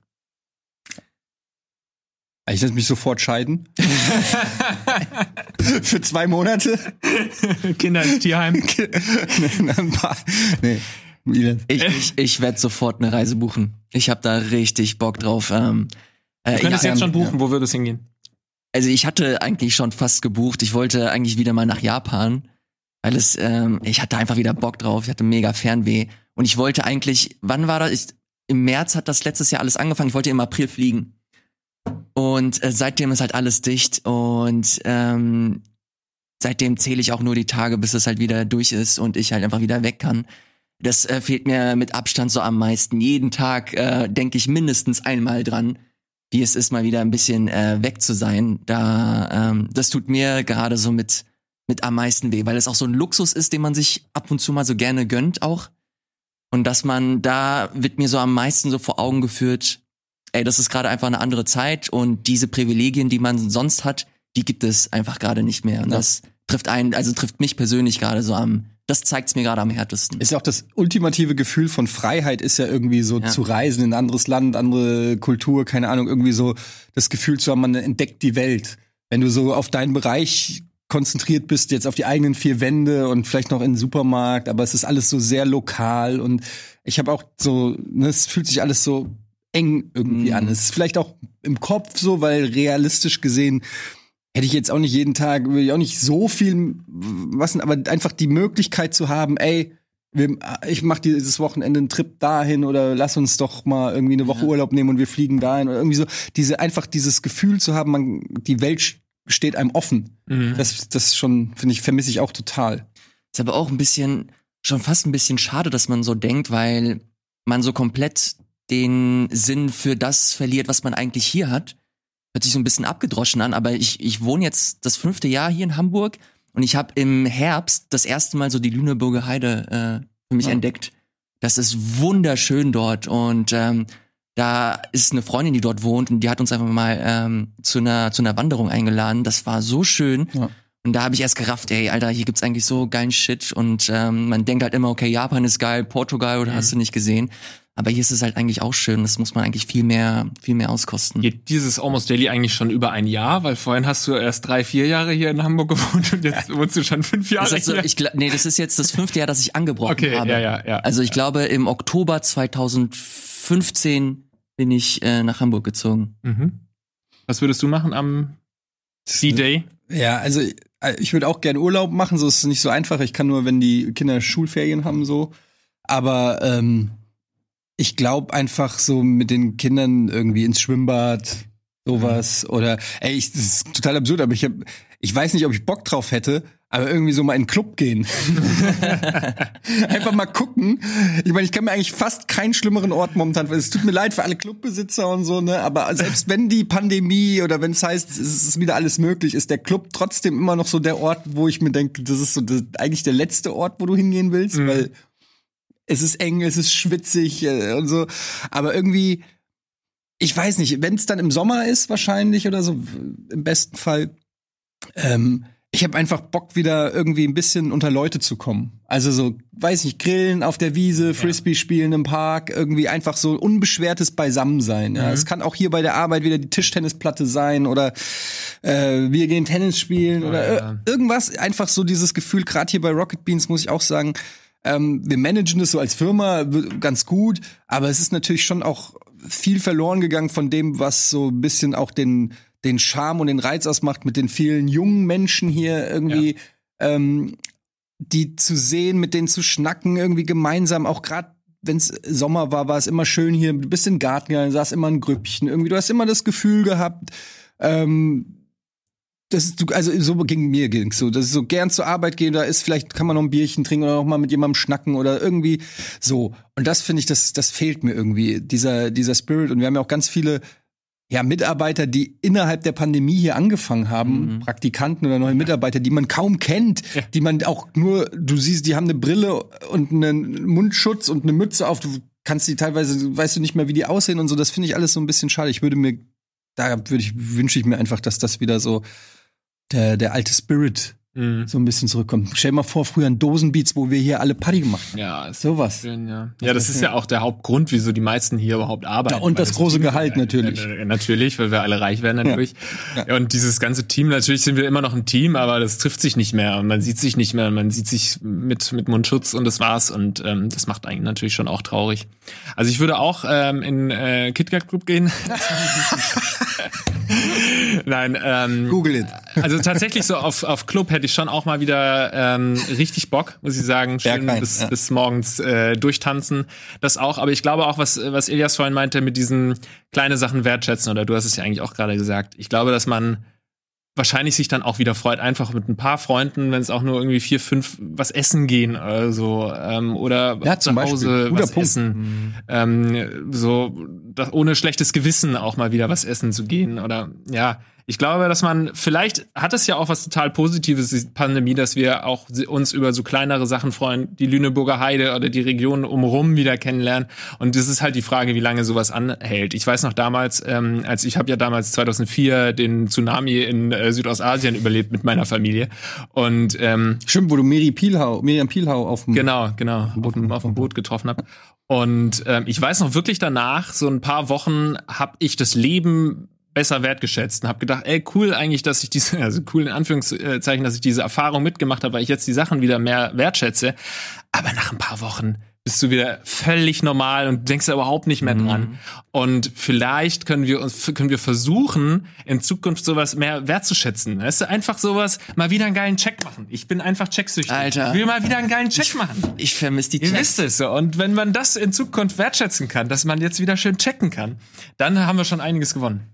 Ich lasse mich sofort scheiden. Für zwei Monate. Kinder ins Tierheim. Ein paar- nee. Ich, ich, ich werde sofort eine Reise buchen. Ich habe da richtig Bock drauf. Ähm, äh, Du könntest ja, jetzt schon buchen, wo würde es hingehen? also ich hatte eigentlich schon fast gebucht. Ich wollte eigentlich wieder mal nach Japan, weil es, ähm, ich hatte einfach wieder Bock drauf. Ich hatte mega Fernweh und ich wollte eigentlich, wann war das? Ich, Im März hat das letztes Jahr alles angefangen. Ich wollte im April fliegen und äh, seitdem ist halt alles dicht und ähm, seitdem zähle ich auch nur die Tage, bis es halt wieder durch ist und ich halt einfach wieder weg kann. Das äh, fehlt mir mit Abstand so am meisten. Jeden Tag äh, denke ich mindestens einmal dran, wie es ist, mal wieder ein bisschen äh, weg zu sein. Da, ähm, das tut mir gerade so mit mit am meisten weh, weil es auch so ein Luxus ist, den man sich ab und zu mal so gerne gönnt auch. Und dass man da wird mir so am meisten so vor Augen geführt, ey, das ist gerade einfach eine andere Zeit und diese Privilegien, die man sonst hat, die gibt es einfach gerade nicht mehr. Und Ja. das trifft einen, also trifft mich persönlich gerade so am, das zeigt's mir gerade am härtesten. Ist ja auch das ultimative Gefühl von Freiheit ist ja irgendwie so Ja. zu reisen in ein anderes Land, andere Kultur, keine Ahnung, irgendwie so das Gefühl zu haben, man entdeckt die Welt. Wenn du so auf deinen Bereich konzentriert bist, jetzt auf die eigenen vier Wände und vielleicht noch in den Supermarkt, aber es ist alles so sehr lokal und ich habe auch so, ne, es fühlt sich alles so eng irgendwie Mhm. an. Es ist vielleicht auch im Kopf so, weil realistisch gesehen hätte ich jetzt auch nicht jeden Tag, würde ich auch nicht so viel was, aber einfach die Möglichkeit zu haben, ey, wir, ich mache dieses Wochenende einen Trip dahin oder lass uns doch mal irgendwie eine Woche Ja. Urlaub nehmen und wir fliegen dahin oder irgendwie so diese einfach dieses Gefühl zu haben, man die Welt steht einem offen. Mhm. Das das schon finde ich vermisse ich auch total. Ist aber auch ein bisschen, schon fast ein bisschen schade, dass man so denkt, weil man so komplett den Sinn für das verliert, was man eigentlich hier hat. Hört sich so ein bisschen abgedroschen an, aber ich, ich wohne jetzt das fünfte Jahr hier in Hamburg und ich habe im Herbst das erste Mal so die Lüneburger Heide äh, für mich Ja. entdeckt. Das ist wunderschön dort und ähm, da ist eine Freundin, die dort wohnt und die hat uns einfach mal ähm, zu einer zu einer Wanderung eingeladen. Das war so schön. Ja. Und da habe ich erst gerafft, ey, Alter, hier gibt's eigentlich so geilen Shit und ähm, man denkt halt immer, okay, Japan ist geil, Portugal oder Mhm. hast du nicht gesehen. Aber hier ist es halt eigentlich auch schön. Das muss man eigentlich viel mehr, viel mehr auskosten. Geht dieses Almost Daily eigentlich schon über ein Jahr? Weil vorhin hast du erst drei, vier Jahre hier in Hamburg gewohnt und jetzt wohnst du schon fünf Jahre Das ist so, hier. ich, nee, das ist jetzt das fünfte Jahr, dass ich angebrochen okay, habe. ja, ja, ja. Also ich glaube, im Oktober 2015 bin ich äh, nach Hamburg gezogen. Mhm. Was würdest du machen am D-Day? Ja, also ich würde auch gerne Urlaub machen, so ist es nicht so einfach. Ich kann nur, wenn die Kinder Schulferien haben, so. Aber ähm, ich glaube einfach so mit den Kindern irgendwie ins Schwimmbad, sowas. Oder ey, ich, das ist total absurd, aber ich hab, ich weiß nicht, ob ich Bock drauf hätte, aber irgendwie so mal in den Club gehen. Einfach mal gucken. Ich meine, ich kann mir eigentlich fast keinen schlimmeren Ort momentan. Es tut mir leid für alle Clubbesitzer und so, ne? Aber selbst wenn die Pandemie oder wenn es heißt, es ist wieder alles möglich, ist der Club trotzdem immer noch so der Ort, wo ich mir denke, das ist so das, eigentlich der letzte Ort, wo du hingehen willst, Mhm. weil es ist eng, es ist schwitzig äh, und so. Aber irgendwie, ich weiß nicht, wenn es dann im Sommer ist wahrscheinlich oder so, im besten Fall. Ähm, ich habe einfach Bock, wieder irgendwie ein bisschen unter Leute zu kommen. Also so, weiß nicht, grillen auf der Wiese, Frisbee spielen im Park, irgendwie einfach so unbeschwertes Beisammensein. Ja. Mhm. Es kann auch hier bei der Arbeit wieder die Tischtennisplatte sein oder äh, wir gehen Tennis spielen Oh, oder ja. ir- irgendwas. Einfach so dieses Gefühl, gerade hier bei Rocket Beans muss ich auch sagen, ähm, wir managen das so als Firma ganz gut, aber es ist natürlich schon auch viel verloren gegangen von dem, was so ein bisschen auch den, den Charme und den Reiz ausmacht mit den vielen jungen Menschen hier irgendwie, ähm, die zu sehen, mit denen zu schnacken, irgendwie gemeinsam, auch gerade wenn es Sommer war, war es immer schön hier, du bist in den Garten gegangen, saß immer ein Grüppchen, irgendwie, du hast immer das Gefühl gehabt, ähm, das ist, also so ging mir ging's so, dass ich so gern zur Arbeit gehe, da ist vielleicht kann man noch ein Bierchen trinken oder noch mal mit jemandem schnacken oder irgendwie so. Und das finde ich, das das fehlt mir irgendwie dieser dieser Spirit. Und wir haben ja auch ganz viele ja Mitarbeiter, die innerhalb der Pandemie hier angefangen haben, Mhm. Praktikanten oder neue Mitarbeiter, die man kaum kennt, Ja. die man auch nur, du siehst, die haben eine Brille und einen Mundschutz und eine Mütze auf. Du kannst die teilweise, weißt du nicht mehr, wie die aussehen und so. Das finde ich alles so ein bisschen schade. Ich würde mir da würde ich wünsche ich mir einfach, dass das wieder so der, der alte Spirit Mhm. so ein bisschen zurückkommt. Stell dir mal vor, früher in Dosenbeats, wo wir hier alle Party gemacht haben. Ja, Sowas. schön, ja. Ja, das ist ja auch der Hauptgrund, wieso die meisten hier überhaupt arbeiten. Ja, und Weil das große Team- Gehalt natürlich. Äh, natürlich, weil wir alle reich werden dadurch. Ja. Und dieses ganze Team, natürlich sind wir immer noch ein Team, aber das trifft sich nicht mehr und man sieht sich nicht mehr. Man sieht sich mit, mit Mundschutz und das war's. Und ähm, das macht eigentlich natürlich schon auch traurig. Also ich würde auch ähm, in äh, KitKat Club gehen. Nein, ähm, Google it. also tatsächlich so auf, auf Club hätte ich schon auch mal wieder ähm, richtig Bock, muss ich sagen. Schön Berghain, bis, ja. bis morgens äh, durchtanzen. Das auch, aber ich glaube auch, was, was Elias vorhin meinte, mit diesen kleine Sachen wertschätzen, oder du hast es ja eigentlich auch gerade gesagt. Ich glaube, dass man wahrscheinlich sich dann auch wieder freut, einfach mit ein paar Freunden, wenn es auch nur irgendwie vier, fünf was essen gehen oder so, ähm, oder Ja, zu. Hause was Punkt. essen, ähm, so das, ohne schlechtes Gewissen auch mal wieder was essen zu gehen oder ja. Ich glaube, dass man, vielleicht hat es ja auch was total Positives, die Pandemie, dass wir auch uns über so kleinere Sachen freuen, die Lüneburger Heide oder die Region umrum wieder kennenlernen. Und das ist halt die Frage, wie lange sowas anhält. Ich weiß noch damals, ähm, als ich habe ja damals 2004 den Tsunami in äh, Südostasien überlebt mit meiner Familie. Und ähm, Stimmt, wo du Miri Pielhau, Miriam Pielhau auf dem Genau, genau. Auf dem, auf dem Boot getroffen habe. Und ähm, ich weiß noch wirklich danach, so ein paar Wochen, habe ich das Leben besser wertgeschätzt und habe gedacht, ey, cool eigentlich, dass ich diese, also cool in Anführungszeichen, dass ich diese Erfahrung mitgemacht habe, weil ich jetzt die Sachen wieder mehr wertschätze. Aber nach ein paar Wochen bist du wieder völlig normal und denkst da überhaupt nicht mehr dran. Und vielleicht können wir uns, können wir versuchen, in Zukunft sowas mehr wertzuschätzen. Weißt du, einfach sowas, mal wieder einen geilen Check machen. Ich bin einfach checksüchtig. Alter. Ich will mal wieder einen geilen Check machen. Ich vermisse die Ihr Checks. wisst es so. Und wenn man das in Zukunft wertschätzen kann, dass man jetzt wieder schön checken kann, dann haben wir schon einiges gewonnen.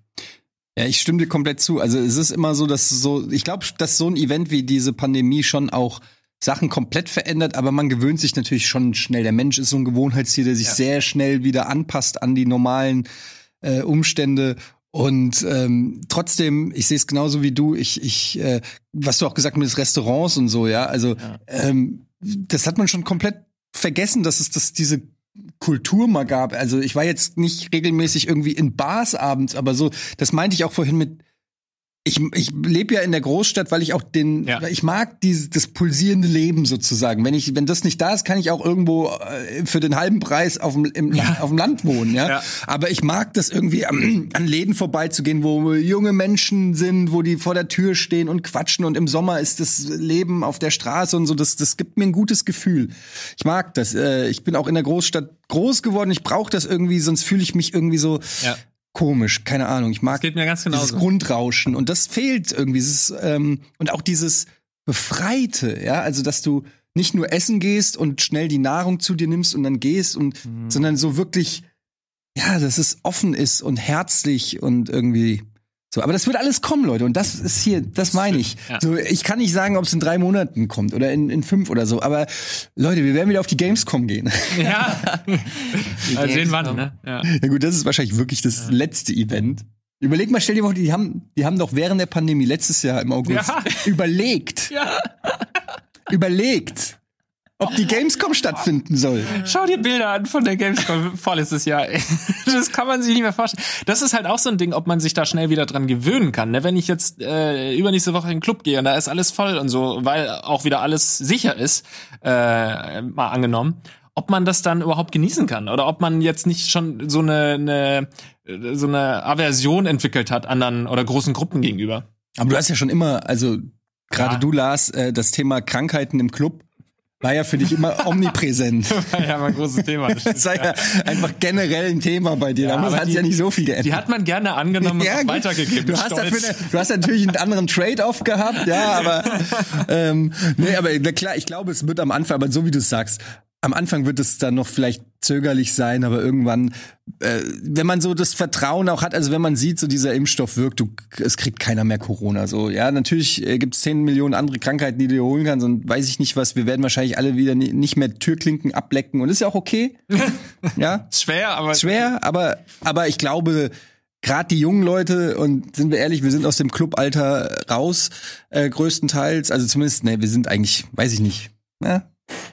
Ja, ich stimme dir komplett zu. Also es ist immer so, dass so, ich glaube, dass so ein Event wie diese Pandemie schon auch Sachen komplett verändert, aber man gewöhnt sich natürlich schon schnell. Der Mensch ist so ein Gewohnheitstier, der sich Ja. sehr schnell wieder anpasst an die normalen äh, Umstände. Und ähm, trotzdem, ich sehe es genauso wie du. Ich, ich, äh, was du auch gesagt hast mit Restaurants und so, ja. Also ähm, das hat man schon komplett vergessen, dass es das diese Kultur mal gab. Also ich war jetzt nicht regelmäßig irgendwie in Bars abends, aber so, das meinte ich auch vorhin mit. Ich, ich lebe ja in der Großstadt, weil ich auch den, Ja. ich mag dieses das pulsierende Leben sozusagen. Wenn ich, wenn das nicht da ist, kann ich auch irgendwo äh, für den halben Preis auf dem, im, auf dem Land wohnen, ja? Ja. Aber ich mag das irgendwie am, an Läden vorbeizugehen, wo junge Menschen sind, wo die vor der Tür stehen und quatschen und im Sommer ist das Leben auf der Straße und so. Das, das gibt mir ein gutes Gefühl. Ich mag das. Äh, ich bin auch in der Großstadt groß geworden. Ich brauche das irgendwie, sonst fühle ich mich irgendwie so Ja. Komisch. Keine Ahnung. Ich mag Das geht mir ganz dieses. Grundrauschen und das fehlt irgendwie. Es ist, ähm, und auch dieses Befreite, ja, also dass du nicht nur essen gehst und schnell die Nahrung zu dir nimmst und dann gehst und sondern so wirklich, ja, dass es offen ist und herzlich und irgendwie so. Aber das wird alles kommen, Leute. Und das ist hier, das meine ich. Ja. So, ich kann nicht sagen, ob es in drei Monaten kommt oder in, in fünf oder so. Aber Leute, wir werden wieder auf die Gamescom gehen. Ja. Mal sehen wann, ne? Ja. Ja gut, das ist wahrscheinlich wirklich das letzte Event. Überleg mal, stell dir vor, die haben, die haben doch während der Pandemie letztes Jahr im August Ja. überlegt, ja. überlegt, ob die Gamescom stattfinden soll. Schau dir Bilder an von der Gamescom vorletztes Jahr. Das kann man sich nicht mehr vorstellen. Das ist halt auch so ein Ding, ob man sich da schnell wieder dran gewöhnen kann. Ne? Wenn ich jetzt äh, übernächste Woche in den Club gehe und da ist alles voll und so, weil auch wieder alles sicher ist, äh, mal angenommen, ob man das dann überhaupt genießen kann oder ob man jetzt nicht schon so eine, eine so eine Aversion entwickelt hat anderen oder großen Gruppen gegenüber. Aber du hast ja schon immer, also gerade Ja. du, Lars, äh, das Thema Krankheiten im Club war ja für dich immer omnipräsent. ja, mein großes Thema. Das Das war ja einfach generell ein Thema bei dir. Ja, da aber hat sich die- ja nicht so viel geändert. Die hat man gerne angenommen und auch gut. weitergegeben. Du hast, dafür du hast natürlich einen anderen Trade-off gehabt, ja, aber ähm, nee, aber klar, ich glaube, es wird am Anfang, aber so wie du es sagst, am Anfang wird es dann noch vielleicht zögerlich sein, aber irgendwann, äh, wenn man so das Vertrauen auch hat, also wenn man sieht, so dieser Impfstoff wirkt, du, es kriegt keiner mehr Corona. So, ja, natürlich äh, gibt es 10 Millionen andere Krankheiten, die du dir holen kannst und weiß ich nicht was. Wir werden wahrscheinlich alle wieder ni- nicht mehr Türklinken ablecken und ist ja auch okay. ja, schwer, aber schwer, aber, aber ich glaube, gerade die jungen Leute, und sind wir ehrlich, wir sind aus dem Clubalter raus, äh, größtenteils. Also zumindest, ne, wir sind eigentlich, weiß ich nicht. Ja.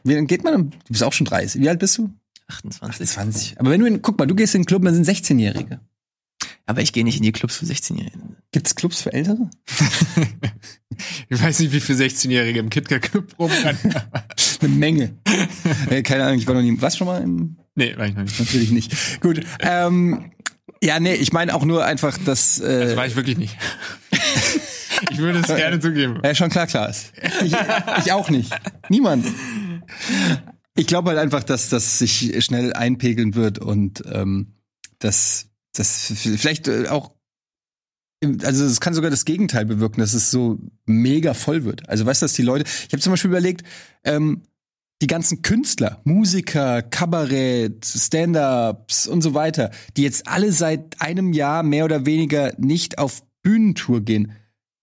Wie geht man? Du bist auch schon 30. Wie alt bist du? 28. 20. Aber wenn du in, guck mal, du gehst in den Club, dann sind 16-Jährige. Aber ich gehe nicht in die Clubs für 16-Jährige. Gibt's Clubs für Ältere? Ich weiß nicht, wie viele 16-Jährige im KitKat-Club rumrennen. Eine Menge. äh, keine Ahnung, ich war noch nie. Was schon mal im nee, war ich noch nicht. Natürlich nicht. Gut. Ähm, ja, nee, ich meine auch nur einfach, dass. Äh, Also war ich wirklich nicht. ich würde es gerne zugeben. ja, schon klar, klar ist. Ich, ich auch nicht. Niemand. Ich glaube halt einfach, dass das sich schnell einpegeln wird und ähm, dass das vielleicht äh, auch also es kann sogar das Gegenteil bewirken, dass es so mega voll wird. Also weißt du, dass die Leute, ich habe zum Beispiel überlegt, ähm, die ganzen Künstler, Musiker, Kabarett, Stand-ups und so weiter, die jetzt alle seit einem Jahr mehr oder weniger nicht auf Bühnentour gehen,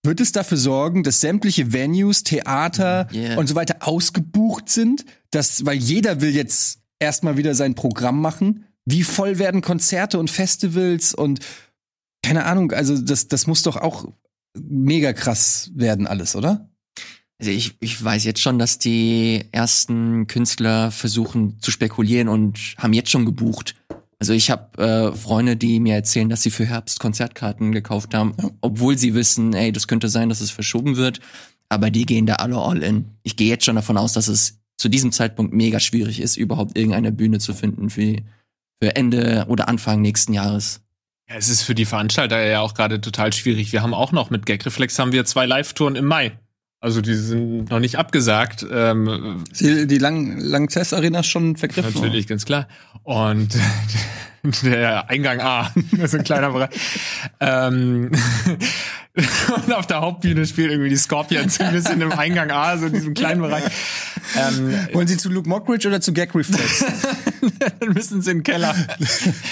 wird es dafür sorgen, dass sämtliche Venues, Theater Yeah. und so weiter ausgebucht sind, dass, weil jeder will jetzt erstmal wieder sein Programm machen. Wie voll werden Konzerte und Festivals und keine Ahnung, also das, das muss doch auch mega krass werden alles, oder? Also ich, ich weiß jetzt schon, dass die ersten Künstler versuchen zu spekulieren und haben jetzt schon gebucht. Also ich habe äh, Freunde, die mir erzählen, dass sie für Herbst Konzertkarten gekauft haben, obwohl sie wissen, ey, das könnte sein, dass es verschoben wird. Aber die gehen da alle all in. Ich gehe jetzt schon davon aus, dass es zu diesem Zeitpunkt mega schwierig ist, überhaupt irgendeine Bühne zu finden für, für Ende oder Anfang nächsten Jahres. Ja, es ist für die Veranstalter ja auch gerade total schwierig. Wir haben auch noch mit Gagreflex haben wir zwei Live-Touren im Mai. Also die sind noch nicht abgesagt. Ähm, Die, die Lang Langzess Arena ist schon vergriffen. Natürlich, ganz klar. Und der Eingang A, ist ein kleiner Bereich. Ähm, und auf der Hauptbühne spielt irgendwie die Scorpions ein bisschen im Eingang A, so in diesem kleinen Bereich. Ähm, Wollen Sie zu Luke Mockridge oder zu Gag Reflex? dann müssen sie in den Keller.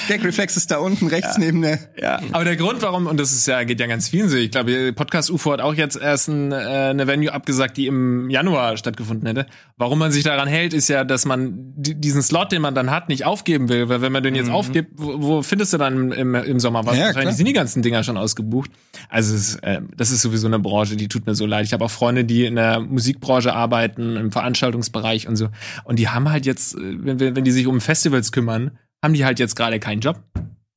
Gag Reflex ist da unten rechts neben der. Ja, aber der Grund, warum, und das ist ja, geht ja ganz vielen so, ich glaube, Podcast UFO hat auch jetzt erst ein, äh, eine Venue abgesagt, die im Januar stattgefunden hätte. Warum man sich daran hält, ist ja, dass man di- diesen Slot, den man dann hat, nicht aufgeben will, weil wenn man den jetzt aufgibt, wo, wo findest du dann im, im Sommer was? Ja, Wahrscheinlich sind die ganzen Dinger schon ausgebucht. Also es äh, das ist sowieso eine Branche, die tut mir so leid. Ich habe auch Freunde, die in der Musikbranche arbeiten, im Veranstaltungsbereich und so. Und die haben halt jetzt, äh, wenn wenn die sich um Festivals kümmern, haben die halt jetzt gerade keinen Job.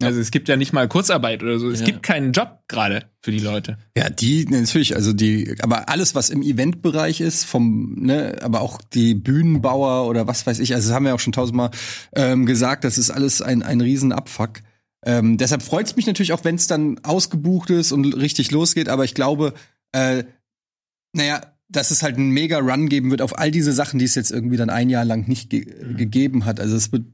Also es gibt ja nicht mal Kurzarbeit oder so. Es Ja. gibt keinen Job gerade für die Leute. Ja, die natürlich, also die, aber alles, was im Eventbereich ist, vom, ne, aber auch die Bühnenbauer oder was weiß ich, also das haben wir auch schon tausendmal ähm, gesagt, das ist alles ein, ein Riesenabfuck. Ähm, deshalb freut es mich natürlich auch, wenn es dann ausgebucht ist und richtig losgeht, aber ich glaube, äh, naja, dass es halt einen mega Run geben wird auf all diese Sachen, die es jetzt irgendwie dann ein Jahr lang nicht ge gegeben hat. Also es wird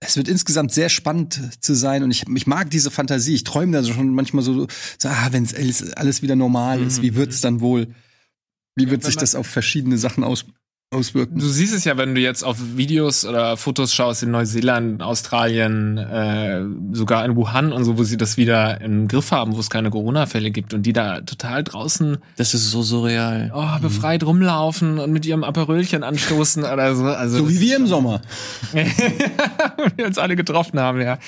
es wird insgesamt sehr spannend zu sein und ich, ich mag diese Fantasie. Ich träume da schon manchmal so, so ah, wenn es alles, alles wieder normal ist, wie wird's dann wohl? Wie wird sich man- das auf verschiedene Sachen aus, auswirken? Du siehst es ja, wenn du jetzt auf Videos oder Fotos schaust in Neuseeland, Australien, äh, sogar in Wuhan und so, wo sie das wieder im Griff haben, wo es keine Corona-Fälle gibt und die da total draußen Das ist so surreal. oh, befreit rumlaufen und mit ihrem Aperölchen anstoßen oder so. Also So wie wir im Sommer. wir uns alle getroffen haben, ja.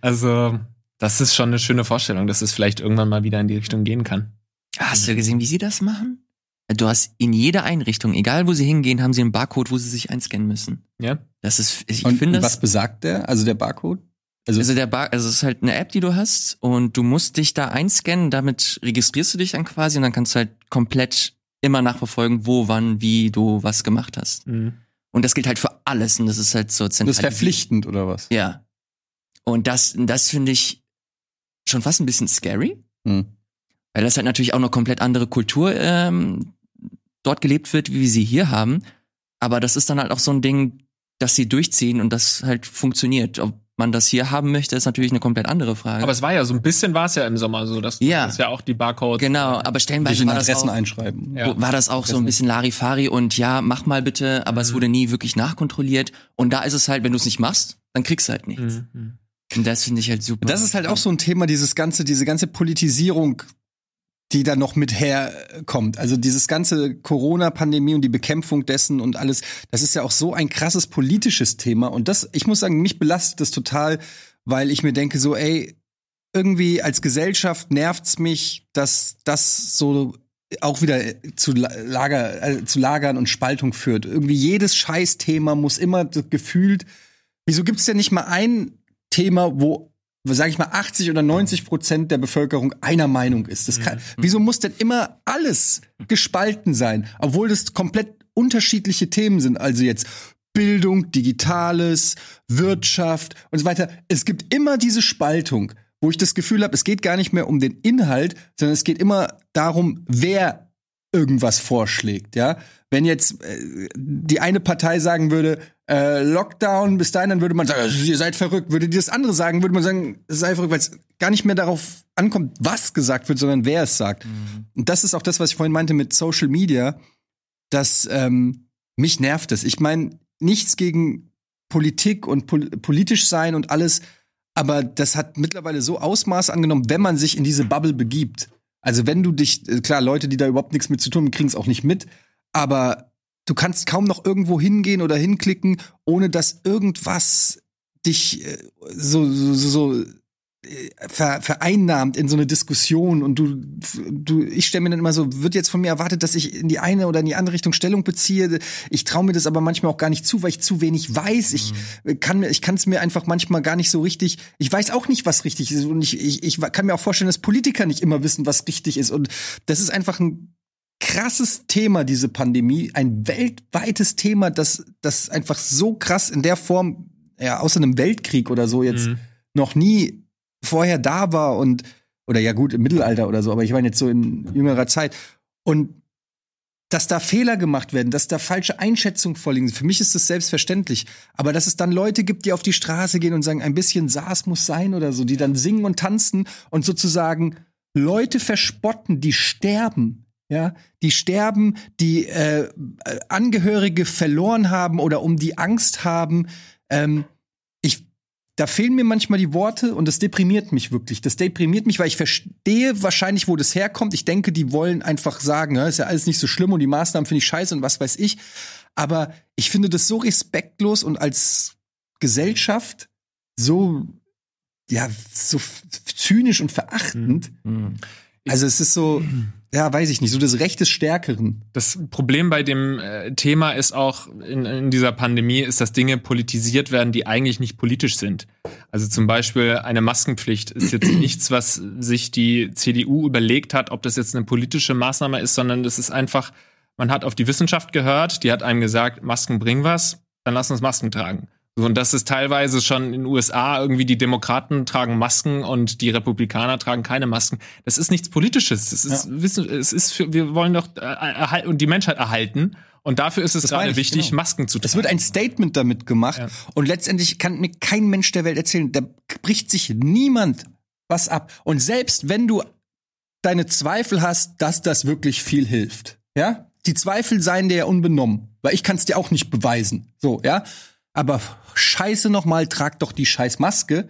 Also, das ist schon eine schöne Vorstellung, dass es vielleicht irgendwann mal wieder in die Richtung gehen kann. Hast du gesehen, wie sie das machen? Du hast in jeder Einrichtung, egal wo sie hingehen, haben sie einen Barcode, wo sie sich einscannen müssen. Ja? Das ist, ich Und finde was das. besagt der? Also der Barcode? Also, Also der Bar, also es ist halt eine App, die du hast und du musst dich da einscannen, damit registrierst du dich dann quasi und dann kannst du halt komplett immer nachverfolgen, wo, wann, wie du was gemacht hast. Mhm. Und das gilt halt für alles und das ist halt so das ist zentral. verpflichtend oder was? Ja. Und das, das finde ich schon fast ein bisschen scary, Hm. weil das halt natürlich auch eine komplett andere Kultur ähm, dort gelebt wird, wie wir sie hier haben. Aber das ist dann halt auch so ein Ding, dass sie durchziehen und das halt funktioniert. Ob man das hier haben möchte, ist natürlich eine komplett andere Frage. Aber es war ja so ein bisschen war es ja im Sommer so, dass Ja. das ja auch die Barcodes. genau, aber Sich stellenweise in war das, Adressen auch, einschreiben. Ja. war das auch so ein bisschen Larifari und ja, mach mal bitte, aber es wurde nie wirklich nachkontrolliert. Und da ist es halt, wenn du es nicht machst, dann kriegst du halt nichts. Mhm. Und das finde ich halt super. Das ist halt auch so ein Thema, dieses ganze, diese ganze Politisierung, die da noch mit herkommt. Also dieses ganze Corona-Pandemie und die Bekämpfung dessen und alles, das ist ja auch so ein krasses politisches Thema. Und das, ich muss sagen, mich belastet das total, weil ich mir denke so, ey, irgendwie als Gesellschaft nervt's mich, dass das so auch wieder zu La- Lager, äh, zu Lagern und Spaltung führt. Irgendwie jedes Scheißthema muss immer gefühlt. Wieso gibt's denn nicht mal ein Thema, wo sage ich mal, 80 oder 90 Prozent der Bevölkerung einer Meinung ist. Das kann, Mhm. Wieso muss denn immer alles gespalten sein, obwohl das komplett unterschiedliche Themen sind? Also jetzt Bildung, Digitales, Wirtschaft und so weiter. Es gibt immer diese Spaltung, wo ich das Gefühl habe, es geht gar nicht mehr um den Inhalt, sondern es geht immer darum, wer irgendwas vorschlägt, ja. Wenn jetzt äh, die eine Partei sagen würde, äh, Lockdown bis dahin, dann würde man sagen, also, ihr seid verrückt. Würde das andere sagen, würde man sagen, sei verrückt, weil es gar nicht mehr darauf ankommt, was gesagt wird, sondern wer es sagt. Und das ist auch das, was ich vorhin meinte mit Social Media, dass ähm, mich nervt es. Ich meine, nichts gegen Politik und pol politisch sein und alles, aber das hat mittlerweile so Ausmaß angenommen, wenn man sich in diese Bubble begibt. Also wenn du dich, äh, klar, Leute, die da überhaupt nichts mit zu tun haben, kriegen es auch nicht mit, aber du kannst kaum noch irgendwo hingehen oder hinklicken, ohne dass irgendwas dich äh, so, so, so äh, ver, vereinnahmt in so eine Diskussion und du, du ich stelle mir dann immer so, wird jetzt von mir erwartet, dass ich in die eine oder in die andere Richtung Stellung beziehe. Ich traue mir das aber manchmal auch gar nicht zu, weil ich zu wenig weiß. Ich kann mir, ich kann es mir einfach manchmal gar nicht so richtig. Ich weiß auch nicht, was richtig ist und ich, ich, ich kann mir auch vorstellen, dass Politiker nicht immer wissen, was richtig ist und das ist einfach ein krasses Thema, diese Pandemie, ein weltweites Thema, das, das einfach so krass in der Form, ja, außer einem Weltkrieg oder so jetzt Mhm. noch nie vorher da war und, oder ja gut, im Mittelalter oder so, aber ich meine jetzt so in jüngerer Zeit. Und dass da Fehler gemacht werden, dass da falsche Einschätzungen vorliegen. Für mich ist das selbstverständlich. Aber dass es dann Leute gibt, die auf die Straße gehen und sagen, ein bisschen Saß muss sein oder so, die dann singen und tanzen und sozusagen Leute verspotten, die sterben. Ja, die sterben, die äh, Angehörige verloren haben oder um die Angst haben. Ähm, ich, da fehlen mir manchmal die Worte und das deprimiert mich wirklich. Das deprimiert mich, weil ich verstehe wahrscheinlich, wo das herkommt. Ich denke, die wollen einfach sagen, ja, ist ja alles nicht so schlimm und die Maßnahmen finde ich scheiße und was weiß ich. Aber ich finde das so respektlos und als Gesellschaft so, ja, so zynisch und verachtend. Mhm. Also es ist so, ja, weiß ich nicht, so das Recht des Stärkeren. Das Problem bei dem äh, Thema ist auch in, in dieser Pandemie, ist, dass Dinge politisiert werden, die eigentlich nicht politisch sind. Also zum Beispiel eine Maskenpflicht ist jetzt nichts, was sich die CDU überlegt hat, ob das jetzt eine politische Maßnahme ist, sondern das ist einfach, man hat auf die Wissenschaft gehört, die hat einem gesagt, Masken bringen was, dann lass uns Masken tragen. So, und das ist teilweise schon in den USA irgendwie die Demokraten tragen Masken und die Republikaner tragen keine Masken. Das ist nichts Politisches. Das ist Wissen, es ist für, wir wollen doch äh, erhalten und die Menschheit erhalten. Und dafür ist es Das gerade ich, wichtig, genau. Masken zu tragen. Es wird ein Statement damit gemacht Ja. und letztendlich kann mir kein Mensch der Welt erzählen, da bricht sich niemand was ab. Und selbst wenn du deine Zweifel hast, dass das wirklich viel hilft, ja, die Zweifel seien dir ja unbenommen, weil ich kann es dir auch nicht beweisen, so, ja. Aber Scheiße nochmal, trag doch die scheiß Maske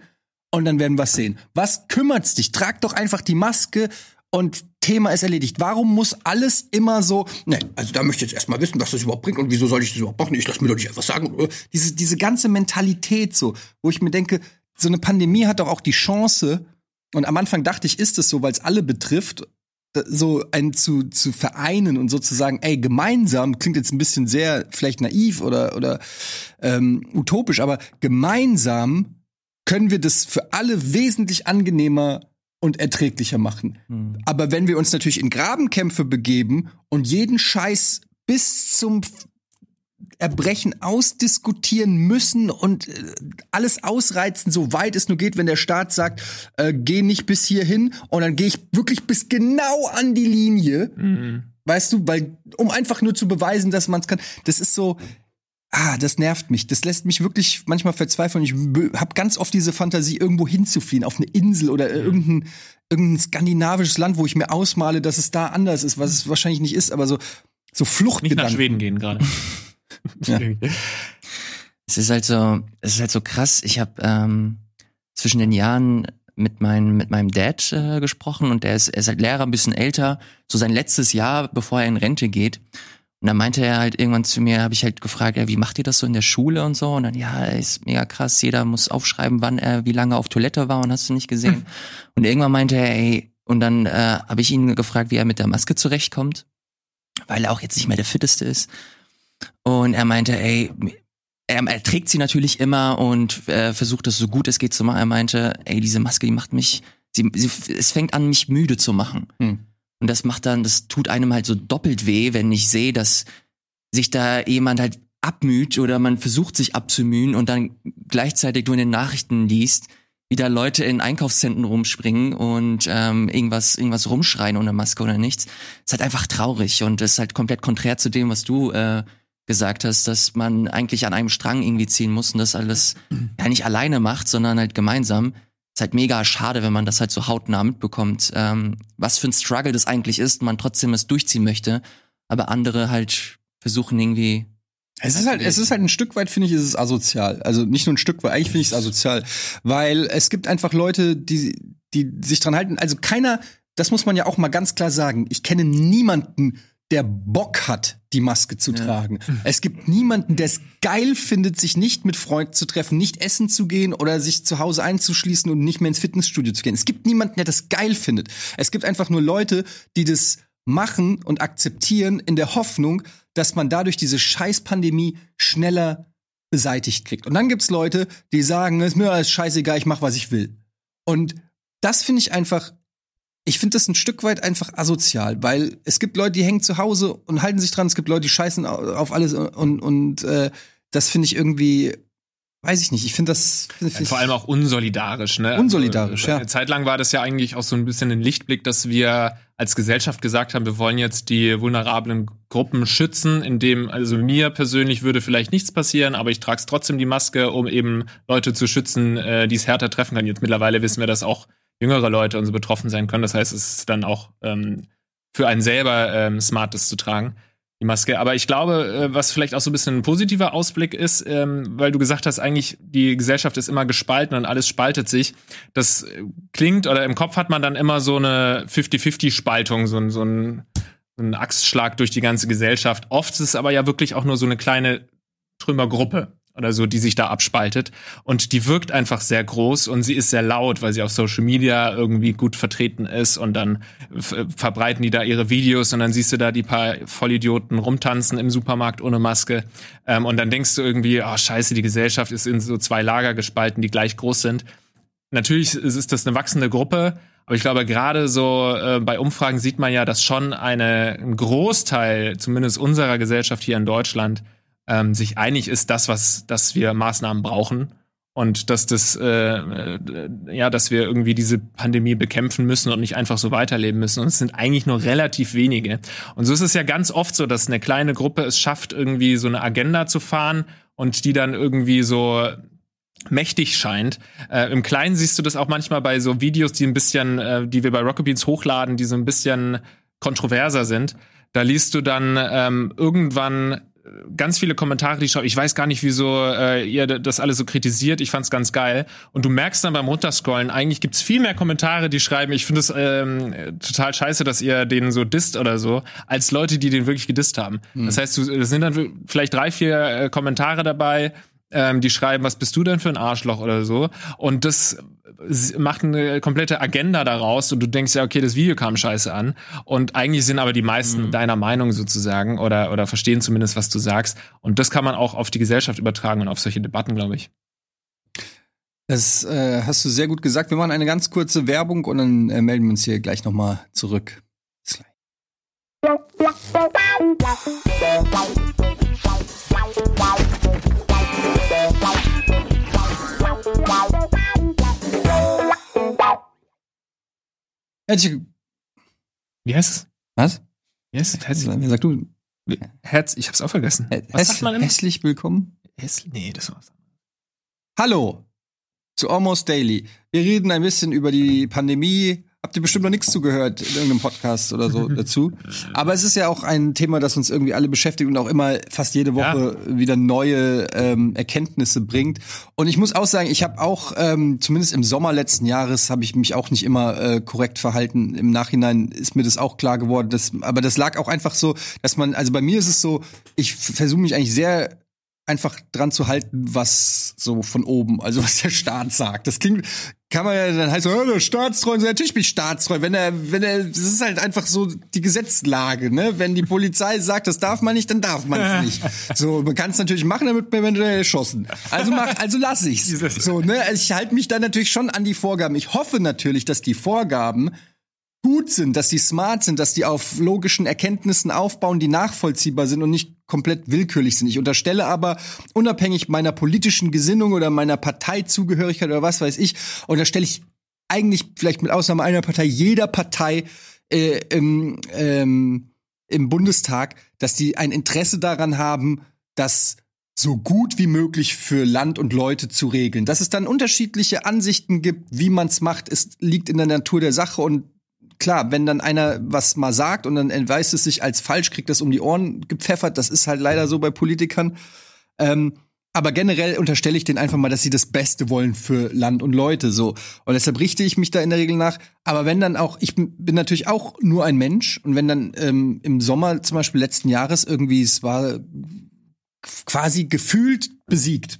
und dann werden wir sehen. Was kümmert's dich? Trag doch einfach die Maske und Thema ist erledigt. Warum muss alles immer so, ne, also da möchte ich jetzt erstmal wissen, was das überhaupt bringt und wieso soll ich das überhaupt machen? Ich lass mir doch nicht einfach sagen. Diese, diese ganze Mentalität so, wo ich mir denke, so eine Pandemie hat doch auch die Chance, und am Anfang dachte ich, ist es so, weil es alle betrifft, so einen zu, zu vereinen und sozusagen, ey, gemeinsam, klingt jetzt ein bisschen sehr vielleicht naiv oder, oder ähm, utopisch, aber gemeinsam können wir das für alle wesentlich angenehmer und erträglicher machen. Mhm. Aber wenn wir uns natürlich in Grabenkämpfe begeben und jeden Scheiß bis zum Erbrechen ausdiskutieren müssen und äh, alles ausreizen, so weit es nur geht, wenn der Staat sagt, äh, geh nicht bis hierhin und dann gehe ich wirklich bis genau an die Linie, Mhm. weißt du, weil um einfach nur zu beweisen, dass man es kann. Das ist so, ah, das nervt mich. Das lässt mich wirklich manchmal verzweifeln. Ich habe ganz oft diese Fantasie, irgendwo hinzufliehen, auf eine Insel oder äh, irgendein, irgendein skandinavisches Land, wo ich mir ausmale, dass es da anders ist, was es wahrscheinlich nicht ist, aber so so Nicht nach. Schweden gehen gerade. Ja. Es ist halt so, es ist halt so krass. Ich habe ähm, zwischen den Jahren mit, mein, mit meinem Dad äh, gesprochen und der ist, er ist halt Lehrer, ein bisschen älter, so sein letztes Jahr, bevor er in Rente geht. Und dann meinte er halt irgendwann zu mir, habe ich halt gefragt, ja, wie macht ihr das so in der Schule und so? Und dann, ja, ist mega krass, jeder muss aufschreiben, wann er wie lange auf Toilette war und hast du nicht gesehen. Und irgendwann meinte er, ey, und dann äh, habe ich ihn gefragt, wie er mit der Maske zurechtkommt, weil er auch jetzt nicht mehr der Fitteste ist. Und er meinte, ey, er, er trägt sie natürlich immer und äh, versucht es so gut es geht zu machen. Er meinte, ey, diese Maske, die macht mich, sie, sie, es fängt an, mich müde zu machen. Hm. Und das macht dann, das tut einem halt so doppelt weh, wenn ich sehe, dass sich da jemand halt abmüht oder man versucht sich abzumühen und dann gleichzeitig du in den Nachrichten liest, wie da Leute in Einkaufszentren rumspringen und ähm, irgendwas, irgendwas rumschreien ohne Maske oder nichts. ist halt einfach traurig und ist halt komplett konträr zu dem, was du äh, gesagt hast, dass man eigentlich an einem Strang irgendwie ziehen muss und das alles ja nicht alleine macht, sondern halt gemeinsam. Ist halt mega schade, wenn man das halt so hautnah mitbekommt, ähm, was für ein Struggle das eigentlich ist, man trotzdem es durchziehen möchte, aber andere halt versuchen irgendwie Es ist halt, es ist halt ein Stück weit, finde ich, ist es asozial. Also nicht nur ein Stück weit, eigentlich finde ich es asozial. Weil es gibt einfach Leute, die, die sich dran halten. Also keiner, das muss man ja auch mal ganz klar sagen. Ich kenne niemanden, der Bock hat, die Maske zu tragen. Es gibt niemanden, der es geil findet, sich nicht mit Freunden zu treffen, nicht essen zu gehen oder sich zu Hause einzuschließen und nicht mehr ins Fitnessstudio zu gehen. Es gibt niemanden, der das geil findet. Es gibt einfach nur Leute, die das machen und akzeptieren in der Hoffnung, dass man dadurch diese scheiß Pandemie schneller beseitigt kriegt. Und dann gibt's Leute, die sagen, ist mir alles scheißegal, ich mach, was ich will. Und das finde ich einfach, ich finde das ein Stück weit einfach asozial, weil es gibt Leute, die hängen zu Hause und halten sich dran, es gibt Leute, die scheißen au- auf alles und, und äh, das finde ich irgendwie, weiß ich nicht, ich finde das find, find Vor allem auch unsolidarisch, ne? Unsolidarisch, also, ja. Eine Zeit lang war das ja eigentlich auch so ein bisschen ein Lichtblick, dass wir als Gesellschaft gesagt haben, wir wollen jetzt die vulnerablen Gruppen schützen, indem, also mir persönlich würde vielleicht nichts passieren, aber ich trage trotzdem die Maske, um eben Leute zu schützen, äh, die es härter treffen können. Jetzt mittlerweile wissen wir, dass auch jüngere Leute und so betroffen sein können. Das heißt, es ist dann auch ähm, für einen selber ähm, smart, das zu tragen die Maske. Aber ich glaube, äh, was vielleicht auch so ein bisschen ein positiver Ausblick ist, ähm, weil du gesagt hast, eigentlich die Gesellschaft ist immer gespalten und alles spaltet sich. Das äh, klingt oder im Kopf hat man dann immer so eine 50-50-Spaltung, so, ein- so ein so ein Axtschlag durch die ganze Gesellschaft. Oft ist es aber ja wirklich auch nur so eine kleine Trümmergruppe oder so, die sich da abspaltet. Und die wirkt einfach sehr groß und sie ist sehr laut, weil sie auf Social Media irgendwie gut vertreten ist und dann verbreiten die da ihre Videos und dann siehst du da die paar Vollidioten rumtanzen im Supermarkt ohne Maske. Ähm, und dann denkst du irgendwie, oh scheiße, die Gesellschaft ist in so zwei Lager gespalten, die gleich groß sind. Natürlich ist ist das eine wachsende Gruppe, aber ich glaube, gerade so äh, bei Umfragen sieht man ja, dass schon eine, ein Großteil, zumindest unserer Gesellschaft hier in Deutschland, ähm, sich einig ist, das, was, dass wir Maßnahmen brauchen und dass das, äh, äh, ja, dass wir irgendwie diese Pandemie bekämpfen müssen und nicht einfach so weiterleben müssen. Und es sind eigentlich nur relativ wenige. Und so ist es ja ganz oft so, dass eine kleine Gruppe es schafft, irgendwie so eine Agenda zu fahren und die dann irgendwie so mächtig scheint. Äh, Im Kleinen siehst du das auch manchmal bei so Videos, die ein bisschen, äh, die wir bei Rocket Beans hochladen, die so ein bisschen kontroverser sind. Da liest du dann ähm, irgendwann ganz viele Kommentare, die schreiben, ich weiß gar nicht, wieso äh, ihr das alles so kritisiert, ich fand's ganz geil. Und du merkst dann beim Runterscrollen, eigentlich gibt's viel mehr Kommentare, die schreiben, ich finde es ähm, total scheiße, dass ihr den so disst oder so, als Leute, die den wirklich gedisst haben. Das heißt, du, es sind dann vielleicht drei, vier äh, Kommentare dabei, ähm, die schreiben, was bist du denn für ein Arschloch oder so. Und das s- macht eine komplette Agenda daraus und du denkst ja, okay, das Video kam scheiße an. Und eigentlich sind aber die meisten deiner Meinung sozusagen oder, oder verstehen zumindest, was du sagst. Und das kann man auch auf die Gesellschaft übertragen und auf solche Debatten, glaube ich. Das äh, hast du sehr gut gesagt. Wir machen eine ganz kurze Werbung und dann äh, melden wir uns hier gleich noch mal zurück. Bis gleich. Herzlich, Wie heißt es? was? Wie heißt es? Herzlich, Wer sag du? Herz, ich hab's auch vergessen. Was sagt man immer? hässlich willkommen. Hässlich? Nee, das war's. Hallo zu Almost Daily. Wir reden ein bisschen über die Pandemie. Habt ihr bestimmt noch nichts zugehört in irgendeinem Podcast oder so dazu. Aber es ist ja auch ein Thema, das uns irgendwie alle beschäftigt und auch immer fast jede Woche wieder neue ähm, Erkenntnisse bringt. Und ich muss auch sagen, ich habe auch, ähm, zumindest im Sommer letzten Jahres, habe ich mich auch nicht immer äh, korrekt verhalten. Im Nachhinein ist mir das auch klar geworden. Dass, aber das lag auch einfach so, dass man, also bei mir ist es so, ich versuche mich eigentlich sehr einfach dran zu halten, was so von oben, also was der Staat sagt. Das klingt, kann man ja dann heißt so, oh, Staatstreu, natürlich bin ich staatstreu. Wenn er, wenn er, das ist halt einfach so die Gesetzlage, ne? Wenn die Polizei sagt, das darf man nicht, dann darf man es nicht. So, man kann es natürlich machen, damit man eventuell erschossen. Also mach, also lass ich's. So, ne? Also ich halte mich da natürlich schon an die Vorgaben. Ich hoffe natürlich, dass die Vorgaben gut sind, dass die smart sind, dass die auf logischen Erkenntnissen aufbauen, die nachvollziehbar sind und nicht komplett willkürlich sind. Ich unterstelle aber, unabhängig meiner politischen Gesinnung oder meiner Parteizugehörigkeit oder was weiß ich, unterstelle ich eigentlich vielleicht mit Ausnahme einer Partei, jeder Partei äh, im, ähm, im Bundestag, dass die ein Interesse daran haben, das so gut wie möglich für Land und Leute zu regeln. Dass es dann unterschiedliche Ansichten gibt, wie man es macht, es liegt in der Natur der Sache und klar, wenn dann einer was mal sagt und dann entweist es sich als falsch, kriegt das um die Ohren gepfeffert. Das ist halt leider so bei Politikern. Ähm, aber generell unterstelle ich denen einfach mal, dass sie das Beste wollen für Land und Leute, so. Und deshalb richte ich mich da in der Regel nach. Aber wenn dann auch, ich bin, natürlich auch nur ein Mensch. Und wenn dann ähm, im Sommer zum Beispiel letzten Jahres irgendwie, es war quasi gefühlt besiegt.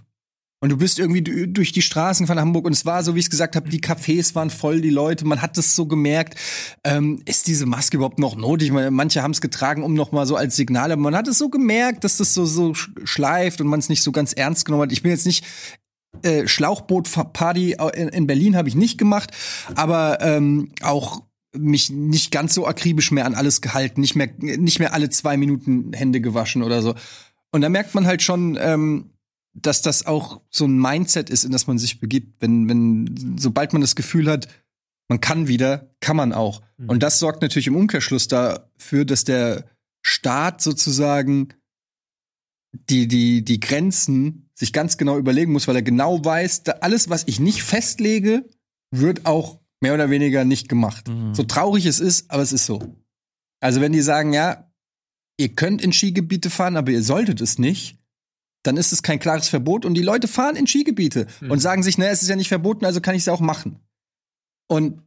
Und du bist irgendwie durch die Straßen von Hamburg und es war so, wie ich es gesagt habe, die Cafés waren voll, die Leute, man hat es so gemerkt. Ähm, ist diese Maske überhaupt noch nötig? Manche haben es getragen, um noch mal so als Signal, aber man hat es so gemerkt, dass das so, so schleift und man es nicht so ganz ernst genommen hat. Ich bin jetzt nicht äh, Schlauchboot-Party in, in Berlin habe ich nicht gemacht, aber ähm, auch mich nicht ganz so akribisch mehr an alles gehalten, nicht mehr, nicht mehr alle zwei Minuten Hände gewaschen oder so. Und da merkt man halt schon, ähm, dass das auch so ein Mindset ist, in das man sich begibt. Wenn, wenn, sobald man das Gefühl hat, man kann wieder, kann man auch. Mhm. Und das sorgt natürlich im Umkehrschluss dafür, dass der Staat sozusagen die, die, die Grenzen sich ganz genau überlegen muss, weil er genau weiß, alles, was ich nicht festlege, wird auch mehr oder weniger nicht gemacht. Mhm. So traurig es ist, aber es ist so. Also wenn die sagen, ja, ihr könnt in Skigebiete fahren, aber ihr solltet es nicht, dann ist es kein klares Verbot und die Leute fahren in Skigebiete mhm. und sagen sich, naja, es ist ja nicht verboten, also kann ich es auch machen. Und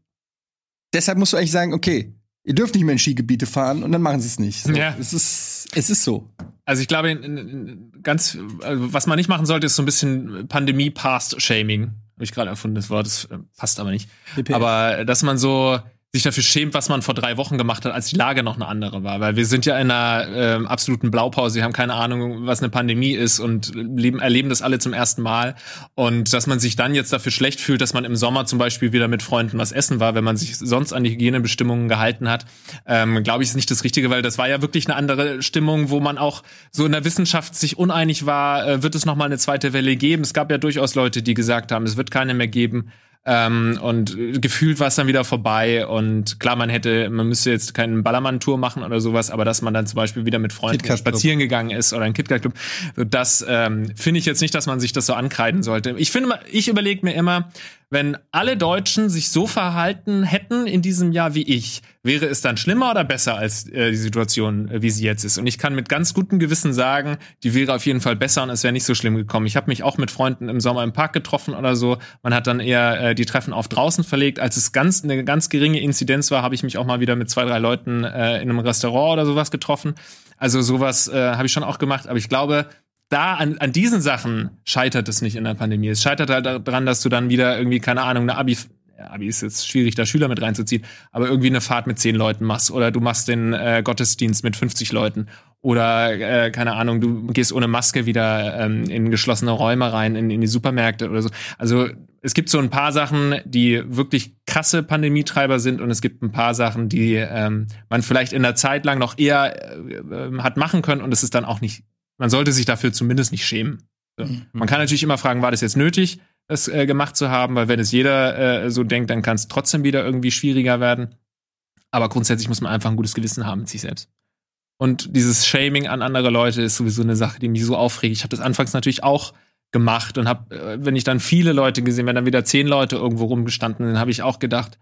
deshalb musst du eigentlich sagen, okay, ihr dürft nicht mehr in Skigebiete fahren und dann machen sie es nicht. So, ja. Es ist, es ist so. Also ich glaube, ganz, also was man nicht machen sollte, ist so ein bisschen Pandemie-Past-Shaming. Habe ich gerade erfunden, das Wort, das äh, passt aber nicht. PPF. Aber dass man so, sich dafür schämt, was man vor drei Wochen gemacht hat, als die Lage noch eine andere war. Weil wir sind ja in einer äh, absoluten Blaupause, wir haben keine Ahnung, was eine Pandemie ist und leben, erleben das alle zum ersten Mal. Und dass man sich dann jetzt dafür schlecht fühlt, dass man im Sommer zum Beispiel wieder mit Freunden was essen war, wenn man sich sonst an die Hygienebestimmungen gehalten hat, ähm, glaube ich, ist nicht das Richtige, weil das war ja wirklich eine andere Stimmung, wo man auch so in der Wissenschaft sich uneinig war, äh, wird es nochmal eine zweite Welle geben? Es gab ja durchaus Leute, die gesagt haben, es wird keine mehr geben. Ähm, und gefühlt war es dann wieder vorbei. Und klar, man hätte, man müsste jetzt keinen Ballermann-Tour machen oder sowas, aber dass man dann zum Beispiel wieder mit Freunden spazieren gegangen ist oder ein KitKat-Club, das ähm, finde ich jetzt nicht, dass man sich das so ankreiden sollte. Ich finde, ich überlege mir immer, wenn alle Deutschen sich so verhalten hätten in diesem Jahr wie ich, wäre es dann schlimmer oder besser als äh, die Situation, äh, wie sie jetzt ist? Und ich kann mit ganz gutem Gewissen sagen, die wäre auf jeden Fall besser und es wäre nicht so schlimm gekommen. Ich habe mich auch mit Freunden im Sommer im Park getroffen oder so. Man hat dann eher äh, die Treffen auf draußen verlegt. Als es ganz eine ganz geringe Inzidenz war, habe ich mich auch mal wieder mit zwei, drei Leuten äh, in einem Restaurant oder sowas getroffen. Also sowas äh, habe ich schon auch gemacht. Aber ich glaube, da an, an diesen Sachen scheitert es nicht in der Pandemie. Es scheitert halt daran, dass du dann wieder irgendwie, keine Ahnung, eine Abi, Abi ist jetzt schwierig, da Schüler mit reinzuziehen, aber irgendwie eine Fahrt mit zehn Leuten machst oder du machst den äh, Gottesdienst mit 50 Leuten oder äh, keine Ahnung, du gehst ohne Maske wieder ähm, in geschlossene Räume rein, in, in die Supermärkte oder so. Also es gibt so ein paar Sachen, die wirklich krasse Pandemietreiber sind und es gibt ein paar Sachen, die ähm, man vielleicht in der Zeit lang noch eher äh, äh hat machen können und es ist dann auch nicht man sollte sich dafür zumindest nicht schämen. So. Mhm. Man kann natürlich immer fragen, war das jetzt nötig, das äh, gemacht zu haben, weil wenn es jeder äh, so denkt, dann kann es trotzdem wieder irgendwie schwieriger werden. Aber grundsätzlich muss man einfach ein gutes Gewissen haben mit sich selbst. Und dieses Shaming an andere Leute ist sowieso eine Sache, die mich so aufregt. Ich habe das anfangs natürlich auch gemacht und habe, äh, wenn ich dann viele Leute gesehen, wenn dann wieder zehn Leute irgendwo rumgestanden sind, habe ich auch gedacht,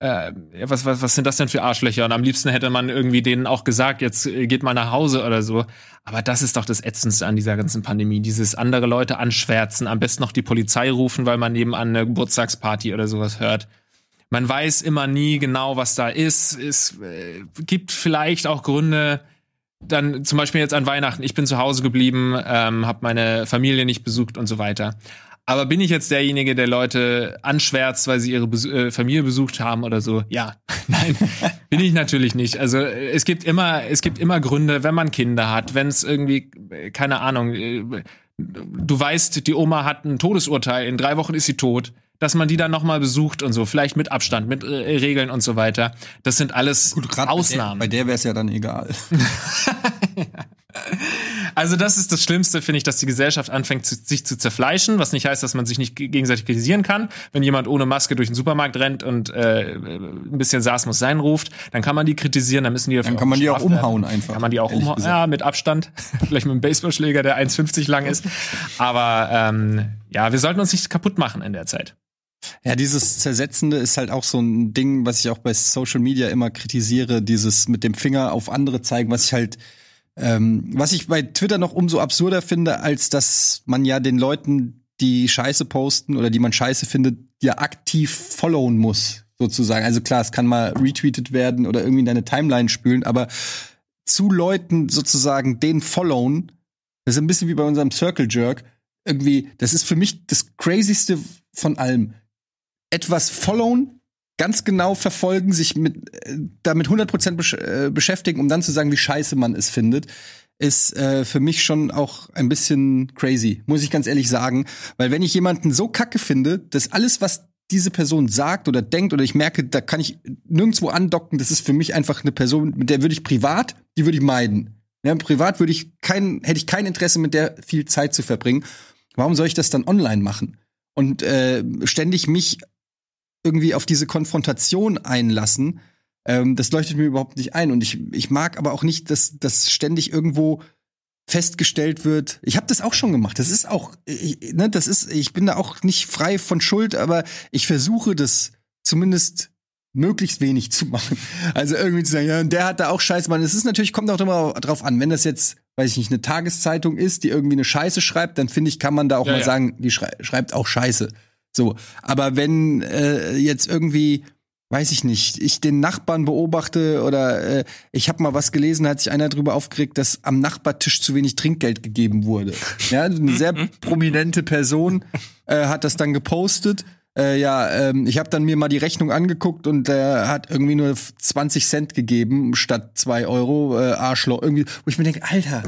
äh, was, was, was sind das denn für Arschlöcher? Und am liebsten hätte man irgendwie denen auch gesagt, jetzt äh, geht mal nach Hause oder so. Aber das ist doch das Ätzendste an dieser ganzen Pandemie. Dieses andere Leute anschwärzen, am besten noch die Polizei rufen, weil man nebenan eine Geburtstagsparty oder sowas hört. Man weiß immer nie genau, was da ist. Es äh, gibt vielleicht auch Gründe, dann zum Beispiel jetzt an Weihnachten, ich bin zu Hause geblieben, ähm, habe meine Familie nicht besucht und so weiter. Aber bin ich jetzt derjenige, der Leute anschwärzt, weil sie ihre Bes äh, Familie besucht haben oder so? Ja, nein, bin ich natürlich nicht. Also äh, es gibt immer, es gibt immer Gründe, wenn man Kinder hat, wenn es irgendwie, äh, keine Ahnung, äh, du weißt, die Oma hat ein Todesurteil, in drei Wochen ist sie tot, dass man die dann nochmal besucht und so, vielleicht mit Abstand, mit äh, Regeln und so weiter. Das sind alles Gut, Ausnahmen. Bei der, bei der wäre es ja dann egal. Also das ist das Schlimmste, finde ich, dass die Gesellschaft anfängt, zu, sich zu zerfleischen, was nicht heißt, dass man sich nicht gegenseitig kritisieren kann. Wenn jemand ohne Maske durch den Supermarkt rennt und äh, ein bisschen Saß muss sein ruft, dann kann man die kritisieren, dann müssen die Dann kann man die auch bestraft werden. umhauen einfach. Kann man die auch umhauen, ja, mit Abstand. Vielleicht mit einem Baseballschläger, der 1,50 lang ist. Aber ähm, ja, wir sollten uns nicht kaputt machen in der Zeit. Ja, dieses Zersetzende ist halt auch so ein Ding, was ich auch bei Social Media immer kritisiere, dieses mit dem Finger auf andere zeigen, was ich halt, ähm, was ich bei Twitter noch umso absurder finde, als dass man ja den Leuten, die Scheiße posten oder die man Scheiße findet, ja aktiv followen muss, sozusagen. Also klar, es kann mal retweetet werden oder irgendwie in deine Timeline spülen, aber zu Leuten sozusagen den followen, das ist ein bisschen wie bei unserem Circle Jerk, irgendwie, das ist für mich das crazyste von allem etwas followen, ganz genau verfolgen, sich mit äh, damit 100% besch äh, beschäftigen, um dann zu sagen, wie scheiße man es findet, ist äh, für mich schon auch ein bisschen crazy, muss ich ganz ehrlich sagen, weil wenn ich jemanden so kacke finde, dass alles was diese Person sagt oder denkt oder ich merke, da kann ich nirgendwo andocken, das ist für mich einfach eine Person, mit der würde ich privat, die würde ich meiden. Ja, privat würde ich kein, hätte ich kein Interesse, mit der viel Zeit zu verbringen. Warum soll ich das dann online machen? Und äh, ständig mich irgendwie auf diese Konfrontation einlassen, ähm, das leuchtet mir überhaupt nicht ein. Und ich, ich mag aber auch nicht, dass das ständig irgendwo festgestellt wird. Ich habe das auch schon gemacht. Das ist auch, ich, ne, das ist, ich bin da auch nicht frei von Schuld, aber ich versuche das zumindest möglichst wenig zu machen. Also irgendwie zu sagen, ja, der hat da auch Scheiße, man. Es ist natürlich, kommt auch immer drauf an, wenn das jetzt, weiß ich nicht, eine Tageszeitung ist, die irgendwie eine Scheiße schreibt, dann finde ich, kann man da auch Ja, mal ja. sagen, die schrei schreibt auch Scheiße. So. Aber wenn äh, jetzt irgendwie, weiß ich nicht, ich den Nachbarn beobachte oder äh, ich habe mal was gelesen, hat sich einer drüber aufgeregt, dass am Nachbartisch zu wenig Trinkgeld gegeben wurde. Ja, eine sehr prominente Person äh, hat das dann gepostet. Äh, ja, ähm, ich habe dann mir mal die Rechnung angeguckt und der hat irgendwie nur 20 Cent gegeben statt 2 Euro. Äh, Arschloch. Irgendwie, wo ich mir denke, Alter,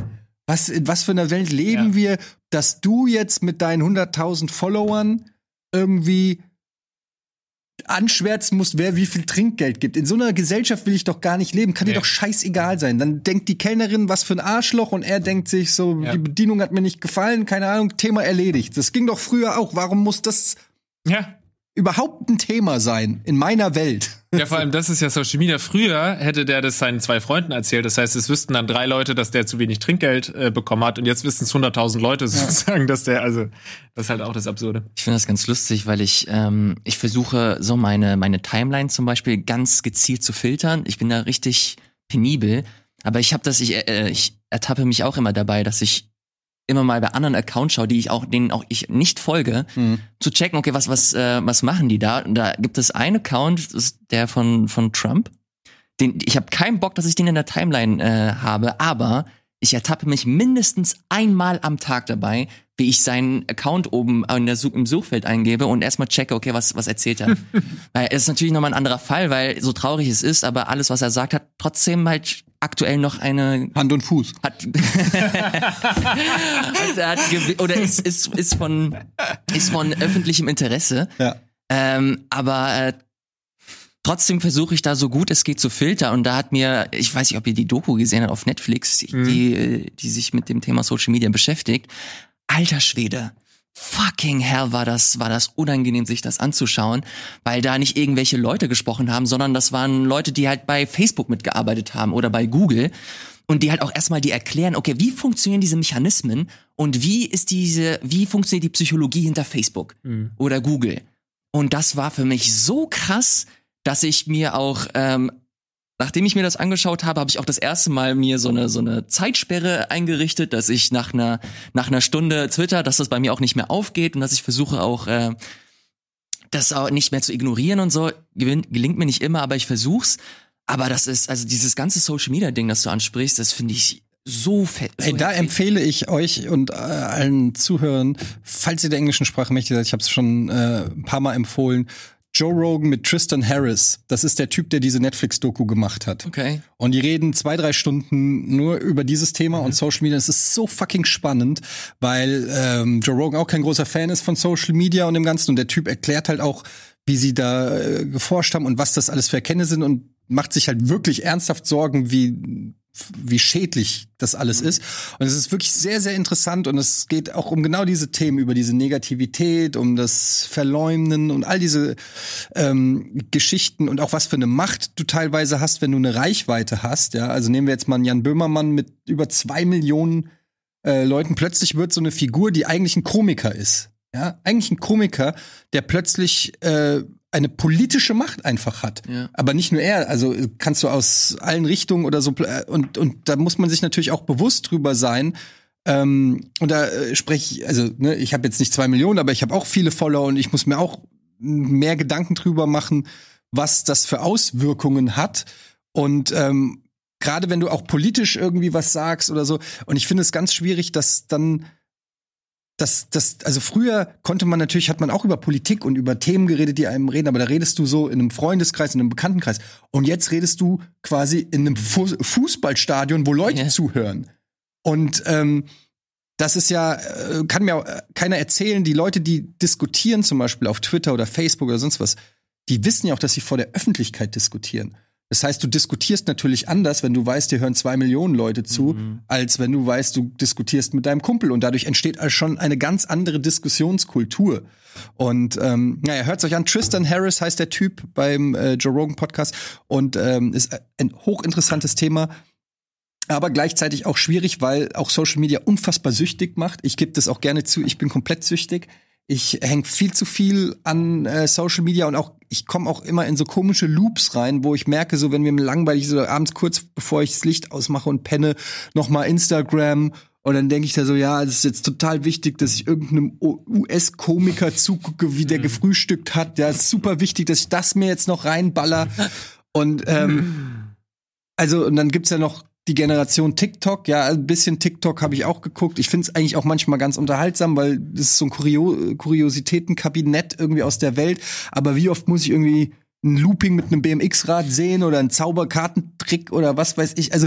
was, in was für einer Welt leben Ja. wir, dass du jetzt mit deinen 100.000 Followern irgendwie anschwärzen musst, wer wie viel Trinkgeld gibt. In so einer Gesellschaft will ich doch gar nicht leben. Kann dir Nee. doch scheißegal sein. Dann denkt die Kellnerin, was für ein Arschloch und er denkt sich so, Ja. die Bedienung hat mir nicht gefallen, keine Ahnung, Thema erledigt. Das ging doch früher auch. Warum muss das Ja. Überhaupt ein Thema sein in meiner Welt? Ja, vor allem, das ist ja Social Media. Früher hätte der das seinen zwei Freunden erzählt. Das heißt, es wüssten dann drei Leute, dass der zu wenig Trinkgeld äh, bekommen hat. Und jetzt wissen es 100.000 Leute sozusagen, dass der, also, das ist halt auch das Absurde. Ich finde das ganz lustig, weil ich ähm, ich versuche so meine meine Timeline zum Beispiel ganz gezielt zu filtern. Ich bin da richtig penibel, aber ich habe das ich äh, ich ertappe mich auch immer dabei, dass ich immer mal bei anderen Accounts schaue, die ich auch denen auch ich nicht folge, zu checken, okay, was was äh, was machen die da? Und da gibt es einen Account, das ist der von von Trump. Den ich habe keinen Bock, dass ich den in der Timeline äh, habe, aber ich ertappe mich mindestens einmal am Tag dabei, wie ich seinen Account oben in der Such im Suchfeld eingebe und erstmal checke, okay, was, was erzählt er. weil es ist natürlich nochmal ein anderer Fall, weil so traurig es ist, aber alles, was er sagt, hat trotzdem halt aktuell noch eine Hand und Fuß. hat, hat, hat oder ist, ist, ist von ist von öffentlichem Interesse. Ja. Ähm, aber äh, trotzdem versuche ich da so gut es geht zu filtern. Und da hat mir, ich weiß nicht, ob ihr die Doku gesehen habt auf Netflix, die, äh, die sich mit dem Thema Social Media beschäftigt. Alter Schwede. Fucking hell war das, war das unangenehm, sich das anzuschauen, weil da nicht irgendwelche Leute gesprochen haben, sondern das waren Leute, die halt bei Facebook mitgearbeitet haben oder bei Google und die halt auch erstmal die erklären, okay, wie funktionieren diese Mechanismen und wie ist diese, wie funktioniert die Psychologie hinter Facebook oder Google. Und das war für mich so krass, dass ich mir auch, ähm, nachdem ich mir das angeschaut habe, habe ich auch das erste Mal mir so eine so eine Zeitsperre eingerichtet, dass ich nach einer nach einer Stunde Twitter, dass das bei mir auch nicht mehr aufgeht und dass ich versuche auch äh, das auch nicht mehr zu ignorieren und so. Gewin- Gelingt mir nicht immer, aber ich versuch's. Aber das ist, also dieses ganze Social Media Ding, das du ansprichst, das finde ich so fett. Ey, so da heftig. empfehle ich euch und äh, allen Zuhörern, falls ihr der englischen Sprache mächtig seid, ich habe es schon äh, ein paar Mal empfohlen, Joe Rogan mit Tristan Harris. Das ist der Typ, der diese Netflix-Doku gemacht hat. Okay. Und die reden zwei, drei Stunden nur über dieses Thema und Social Media. Es ist so fucking spannend, weil ähm, Joe Rogan auch kein großer Fan ist von Social Media und dem Ganzen. Und der Typ erklärt halt auch, wie sie da äh, geforscht haben und was das alles für Erkenntnisse sind und macht sich halt wirklich ernsthaft Sorgen, wie wie schädlich das alles ist. Und es ist wirklich sehr, sehr interessant und es geht auch um genau diese Themen, über diese Negativität, um das Verleumden und all diese ähm, Geschichten und auch was für eine Macht du teilweise hast, wenn du eine Reichweite hast. Ja, also nehmen wir jetzt mal einen Jan Böhmermann mit über zwei Millionen äh, Leuten. Plötzlich wird so eine Figur, die eigentlich ein Komiker ist. Ja, eigentlich ein Komiker, der plötzlich äh, eine politische Macht einfach hat. Ja. Aber nicht nur er, also kannst du aus allen Richtungen oder so äh, und und da muss man sich natürlich auch bewusst drüber sein. Ähm, und da äh, spreche ich, also ne, ich habe jetzt nicht zwei Millionen, aber ich habe auch viele Follower und ich muss mir auch mehr Gedanken drüber machen, was das für Auswirkungen hat. Und ähm, gerade wenn du auch politisch irgendwie was sagst oder so, und ich finde es ganz schwierig, dass dann das, das, also früher konnte man natürlich, hat man auch über Politik und über Themen geredet, die einem reden, aber da redest du so in einem Freundeskreis, in einem Bekanntenkreis. Und jetzt redest du quasi in einem Fu Fußballstadion, wo Leute Ja. zuhören. Und ähm, das ist ja, äh, kann mir auch äh, keiner erzählen, die Leute, die diskutieren, zum Beispiel auf Twitter oder Facebook oder sonst was, die wissen ja auch, dass sie vor der Öffentlichkeit diskutieren. Das heißt, du diskutierst natürlich anders, wenn du weißt, dir hören zwei Millionen Leute zu, als wenn du weißt, du diskutierst mit deinem Kumpel. Und dadurch entsteht also schon eine ganz andere Diskussionskultur. Und ähm, naja, hört's euch an. Tristan Harris heißt der Typ beim äh, Joe Rogan Podcast und ähm, ist ein hochinteressantes Thema aber gleichzeitig auch schwierig, weil auch Social Media unfassbar süchtig macht. Ich gebe das auch gerne zu, ich bin komplett süchtig. Ich hänge viel zu viel an äh, Social Media und auch ich komme auch immer in so komische Loops rein, wo ich merke, so wenn mir langweilig ist oder abends kurz bevor ich das Licht ausmache und penne, noch mal Instagram und dann denke ich da so, ja, es ist jetzt total wichtig, dass ich irgendeinem US-Komiker zugucke, wie der gefrühstückt hat. Ja, ist super wichtig, dass ich das mir jetzt noch reinballer. Und ähm, also, und dann gibt's ja noch die Generation TikTok. Ja, ein bisschen TikTok habe ich auch geguckt. Ich finde es eigentlich auch manchmal ganz unterhaltsam, weil das ist so ein Kurio Kuriositätenkabinett irgendwie aus der Welt. Aber wie oft muss ich irgendwie ein Looping mit einem BMX-Rad sehen oder einen Zauberkartentrick oder was weiß ich. Also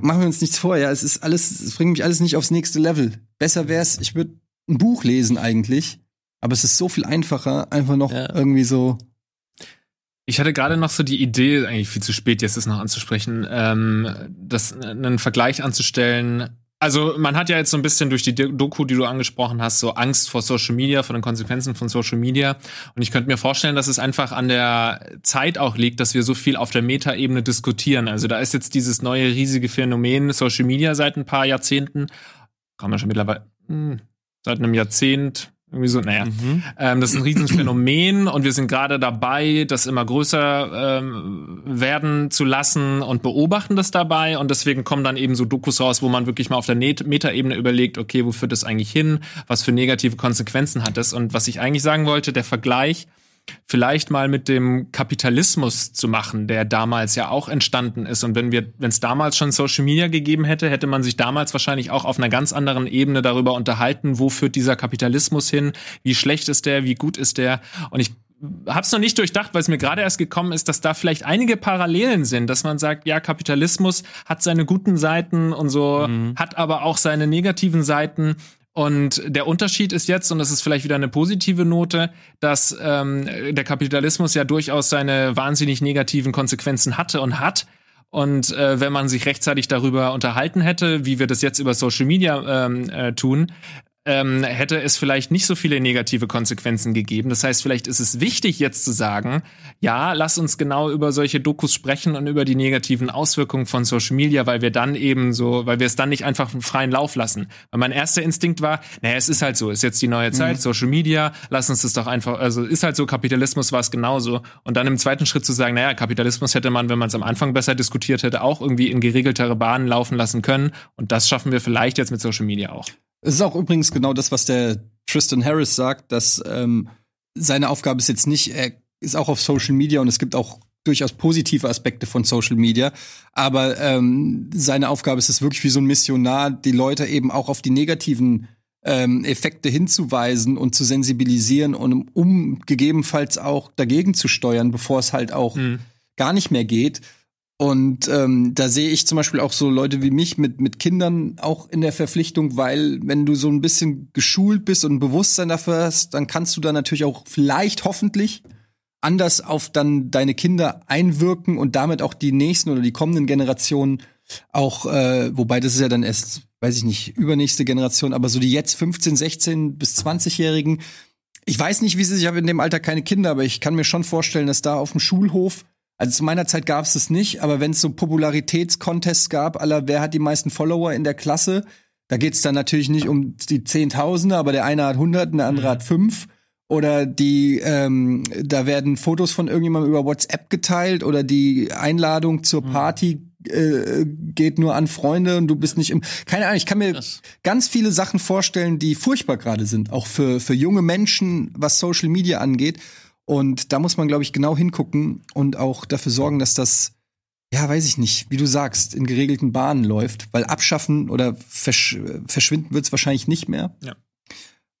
machen wir uns nichts vor, ja. Es ist alles, es bringt mich alles nicht aufs nächste Level. Besser wär's, ich würde ein Buch lesen eigentlich. Aber es ist so viel einfacher, einfach noch Ja. irgendwie so. Ich hatte gerade noch so die Idee, eigentlich viel zu spät jetzt das noch anzusprechen, ähm, das einen Vergleich anzustellen. Also man hat ja jetzt so ein bisschen durch die Doku, die du angesprochen hast, so Angst vor Social Media, vor den Konsequenzen von Social Media. Und ich könnte mir vorstellen, dass es einfach an der Zeit auch liegt, dass wir so viel auf der Metaebene diskutieren. Also da ist jetzt dieses neue riesige Phänomen Social Media seit ein paar Jahrzehnten, kann man schon mittlerweile, hm, seit einem Jahrzehnt, irgendwie so, naja. Ähm, das ist ein Riesenphänomen und wir sind gerade dabei, das immer größer ähm, werden zu lassen und beobachten das dabei. Und deswegen kommen dann eben so Dokus raus, wo man wirklich mal auf der Metaebene überlegt, okay, wo führt das eigentlich hin? Was für negative Konsequenzen hat das? Und was ich eigentlich sagen wollte, der Vergleich, vielleicht mal mit dem Kapitalismus zu machen, der damals ja auch entstanden ist. Und wenn wir, wenn es damals schon Social Media gegeben hätte, hätte man sich damals wahrscheinlich auch auf einer ganz anderen Ebene darüber unterhalten, wo führt dieser Kapitalismus hin, wie schlecht ist der, wie gut ist der. Und ich hab's noch nicht durchdacht, weil es mir gerade erst gekommen ist, dass da vielleicht einige Parallelen sind, dass man sagt, ja, Kapitalismus hat seine guten Seiten und so, hat aber auch seine negativen Seiten. Und der Unterschied ist jetzt, und das ist vielleicht wieder eine positive Note, dass ähm, der Kapitalismus ja durchaus seine wahnsinnig negativen Konsequenzen hatte und hat. Und äh, wenn man sich rechtzeitig darüber unterhalten hätte, wie wir das jetzt über Social Media ähm, äh, tun, ähm, hätte es vielleicht nicht so viele negative Konsequenzen gegeben. Das heißt, vielleicht ist es wichtig, jetzt zu sagen, ja, lass uns genau über solche Dokus sprechen und über die negativen Auswirkungen von Social Media, weil wir dann eben so, weil wir es dann nicht einfach freien Lauf lassen. Weil mein erster Instinkt war, naja, es ist halt so, ist jetzt die neue Zeit, Social Media, lass uns das doch einfach, also ist halt so, Kapitalismus war es genauso. Und dann im zweiten Schritt zu sagen, naja, Kapitalismus hätte man, wenn man es am Anfang besser diskutiert hätte, auch irgendwie in geregeltere Bahnen laufen lassen können. Und das schaffen wir vielleicht jetzt mit Social Media auch. Es ist auch übrigens genau das, was der Tristan Harris sagt, dass ähm, seine Aufgabe ist jetzt nicht, er ist auch auf Social Media und es gibt auch durchaus positive Aspekte von Social Media. Aber ähm, seine Aufgabe ist es wirklich wie so ein Missionar, die Leute eben auch auf die negativen ähm, Effekte hinzuweisen und zu sensibilisieren und um, gegebenenfalls auch dagegen zu steuern, bevor es halt auch Mhm. gar nicht mehr geht. Und ähm, da sehe ich zum Beispiel auch so Leute wie mich mit, mit Kindern auch in der Verpflichtung, weil wenn du so ein bisschen geschult bist und ein Bewusstsein dafür hast, dann kannst du da natürlich auch vielleicht hoffentlich anders auf dann deine Kinder einwirken und damit auch die nächsten oder die kommenden Generationen auch, äh, wobei das ist ja dann erst, weiß ich nicht, übernächste Generation, aber so die jetzt 15, 16 bis 20-Jährigen, ich weiß nicht, wie sie, ich habe in dem Alter keine Kinder, aber ich kann mir schon vorstellen, dass da auf dem Schulhof, also zu meiner Zeit gab es das nicht, aber wenn es so Popularitätscontests gab, aller wer hat die meisten Follower in der Klasse, da geht's dann natürlich nicht um die Zehntausende, aber der eine hat 100 und der andere hat fünf. Oder die, ähm, da werden Fotos von irgendjemandem über WhatsApp geteilt oder die Einladung zur Party äh, geht nur an Freunde und du bist nicht im. Keine Ahnung, ich kann mir Krass. ganz viele Sachen vorstellen, die furchtbar gerade sind, auch für, für junge Menschen, was Social Media angeht. Und da muss man, glaube ich, genau hingucken und auch dafür sorgen, dass das, ja, weiß ich nicht, wie du sagst, in geregelten Bahnen läuft. Weil abschaffen oder versch verschwinden wird es wahrscheinlich nicht mehr. Ja.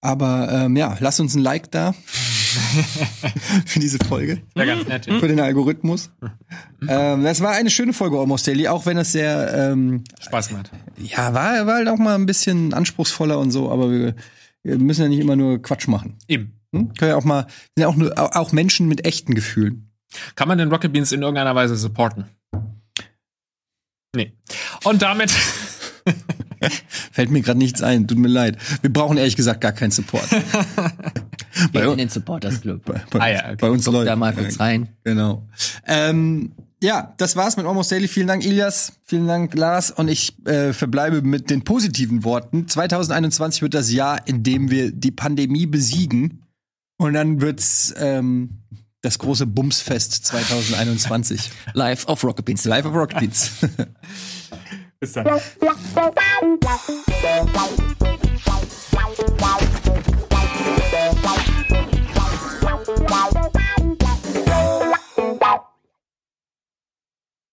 Aber ähm, ja, lass uns ein Like da für diese Folge, Wäre ganz nett. für den Algorithmus. ähm, das war eine schöne Folge Almost Daily, auch wenn es sehr ähm, Spaß gemacht. ja, war, war halt auch mal ein bisschen anspruchsvoller und so, aber wir, wir müssen ja nicht immer nur Quatsch machen. Eben. Hm? Können ja auch mal, sind ja auch, nur, auch Menschen mit echten Gefühlen. Kann man den Rocket Beans in irgendeiner Weise supporten? Nee. Und damit Fällt mir gerade nichts ein, tut mir leid. Wir brauchen ehrlich gesagt gar keinen Support. bei, in den Supporters Club. bei, bei, Ah ja, okay. bei uns läuft. Da mal kurz rein. Genau. Ähm, ja, das war's mit Almost Daily. Vielen Dank, Ilias. Vielen Dank, Lars. Und ich äh, verbleibe mit den positiven Worten. 2021 wird das Jahr, in dem wir die Pandemie besiegen. Und dann wird's ähm, das große Bumsfest 2021. Live auf Rocket Beans. Live auf Rockbeats. bis dann.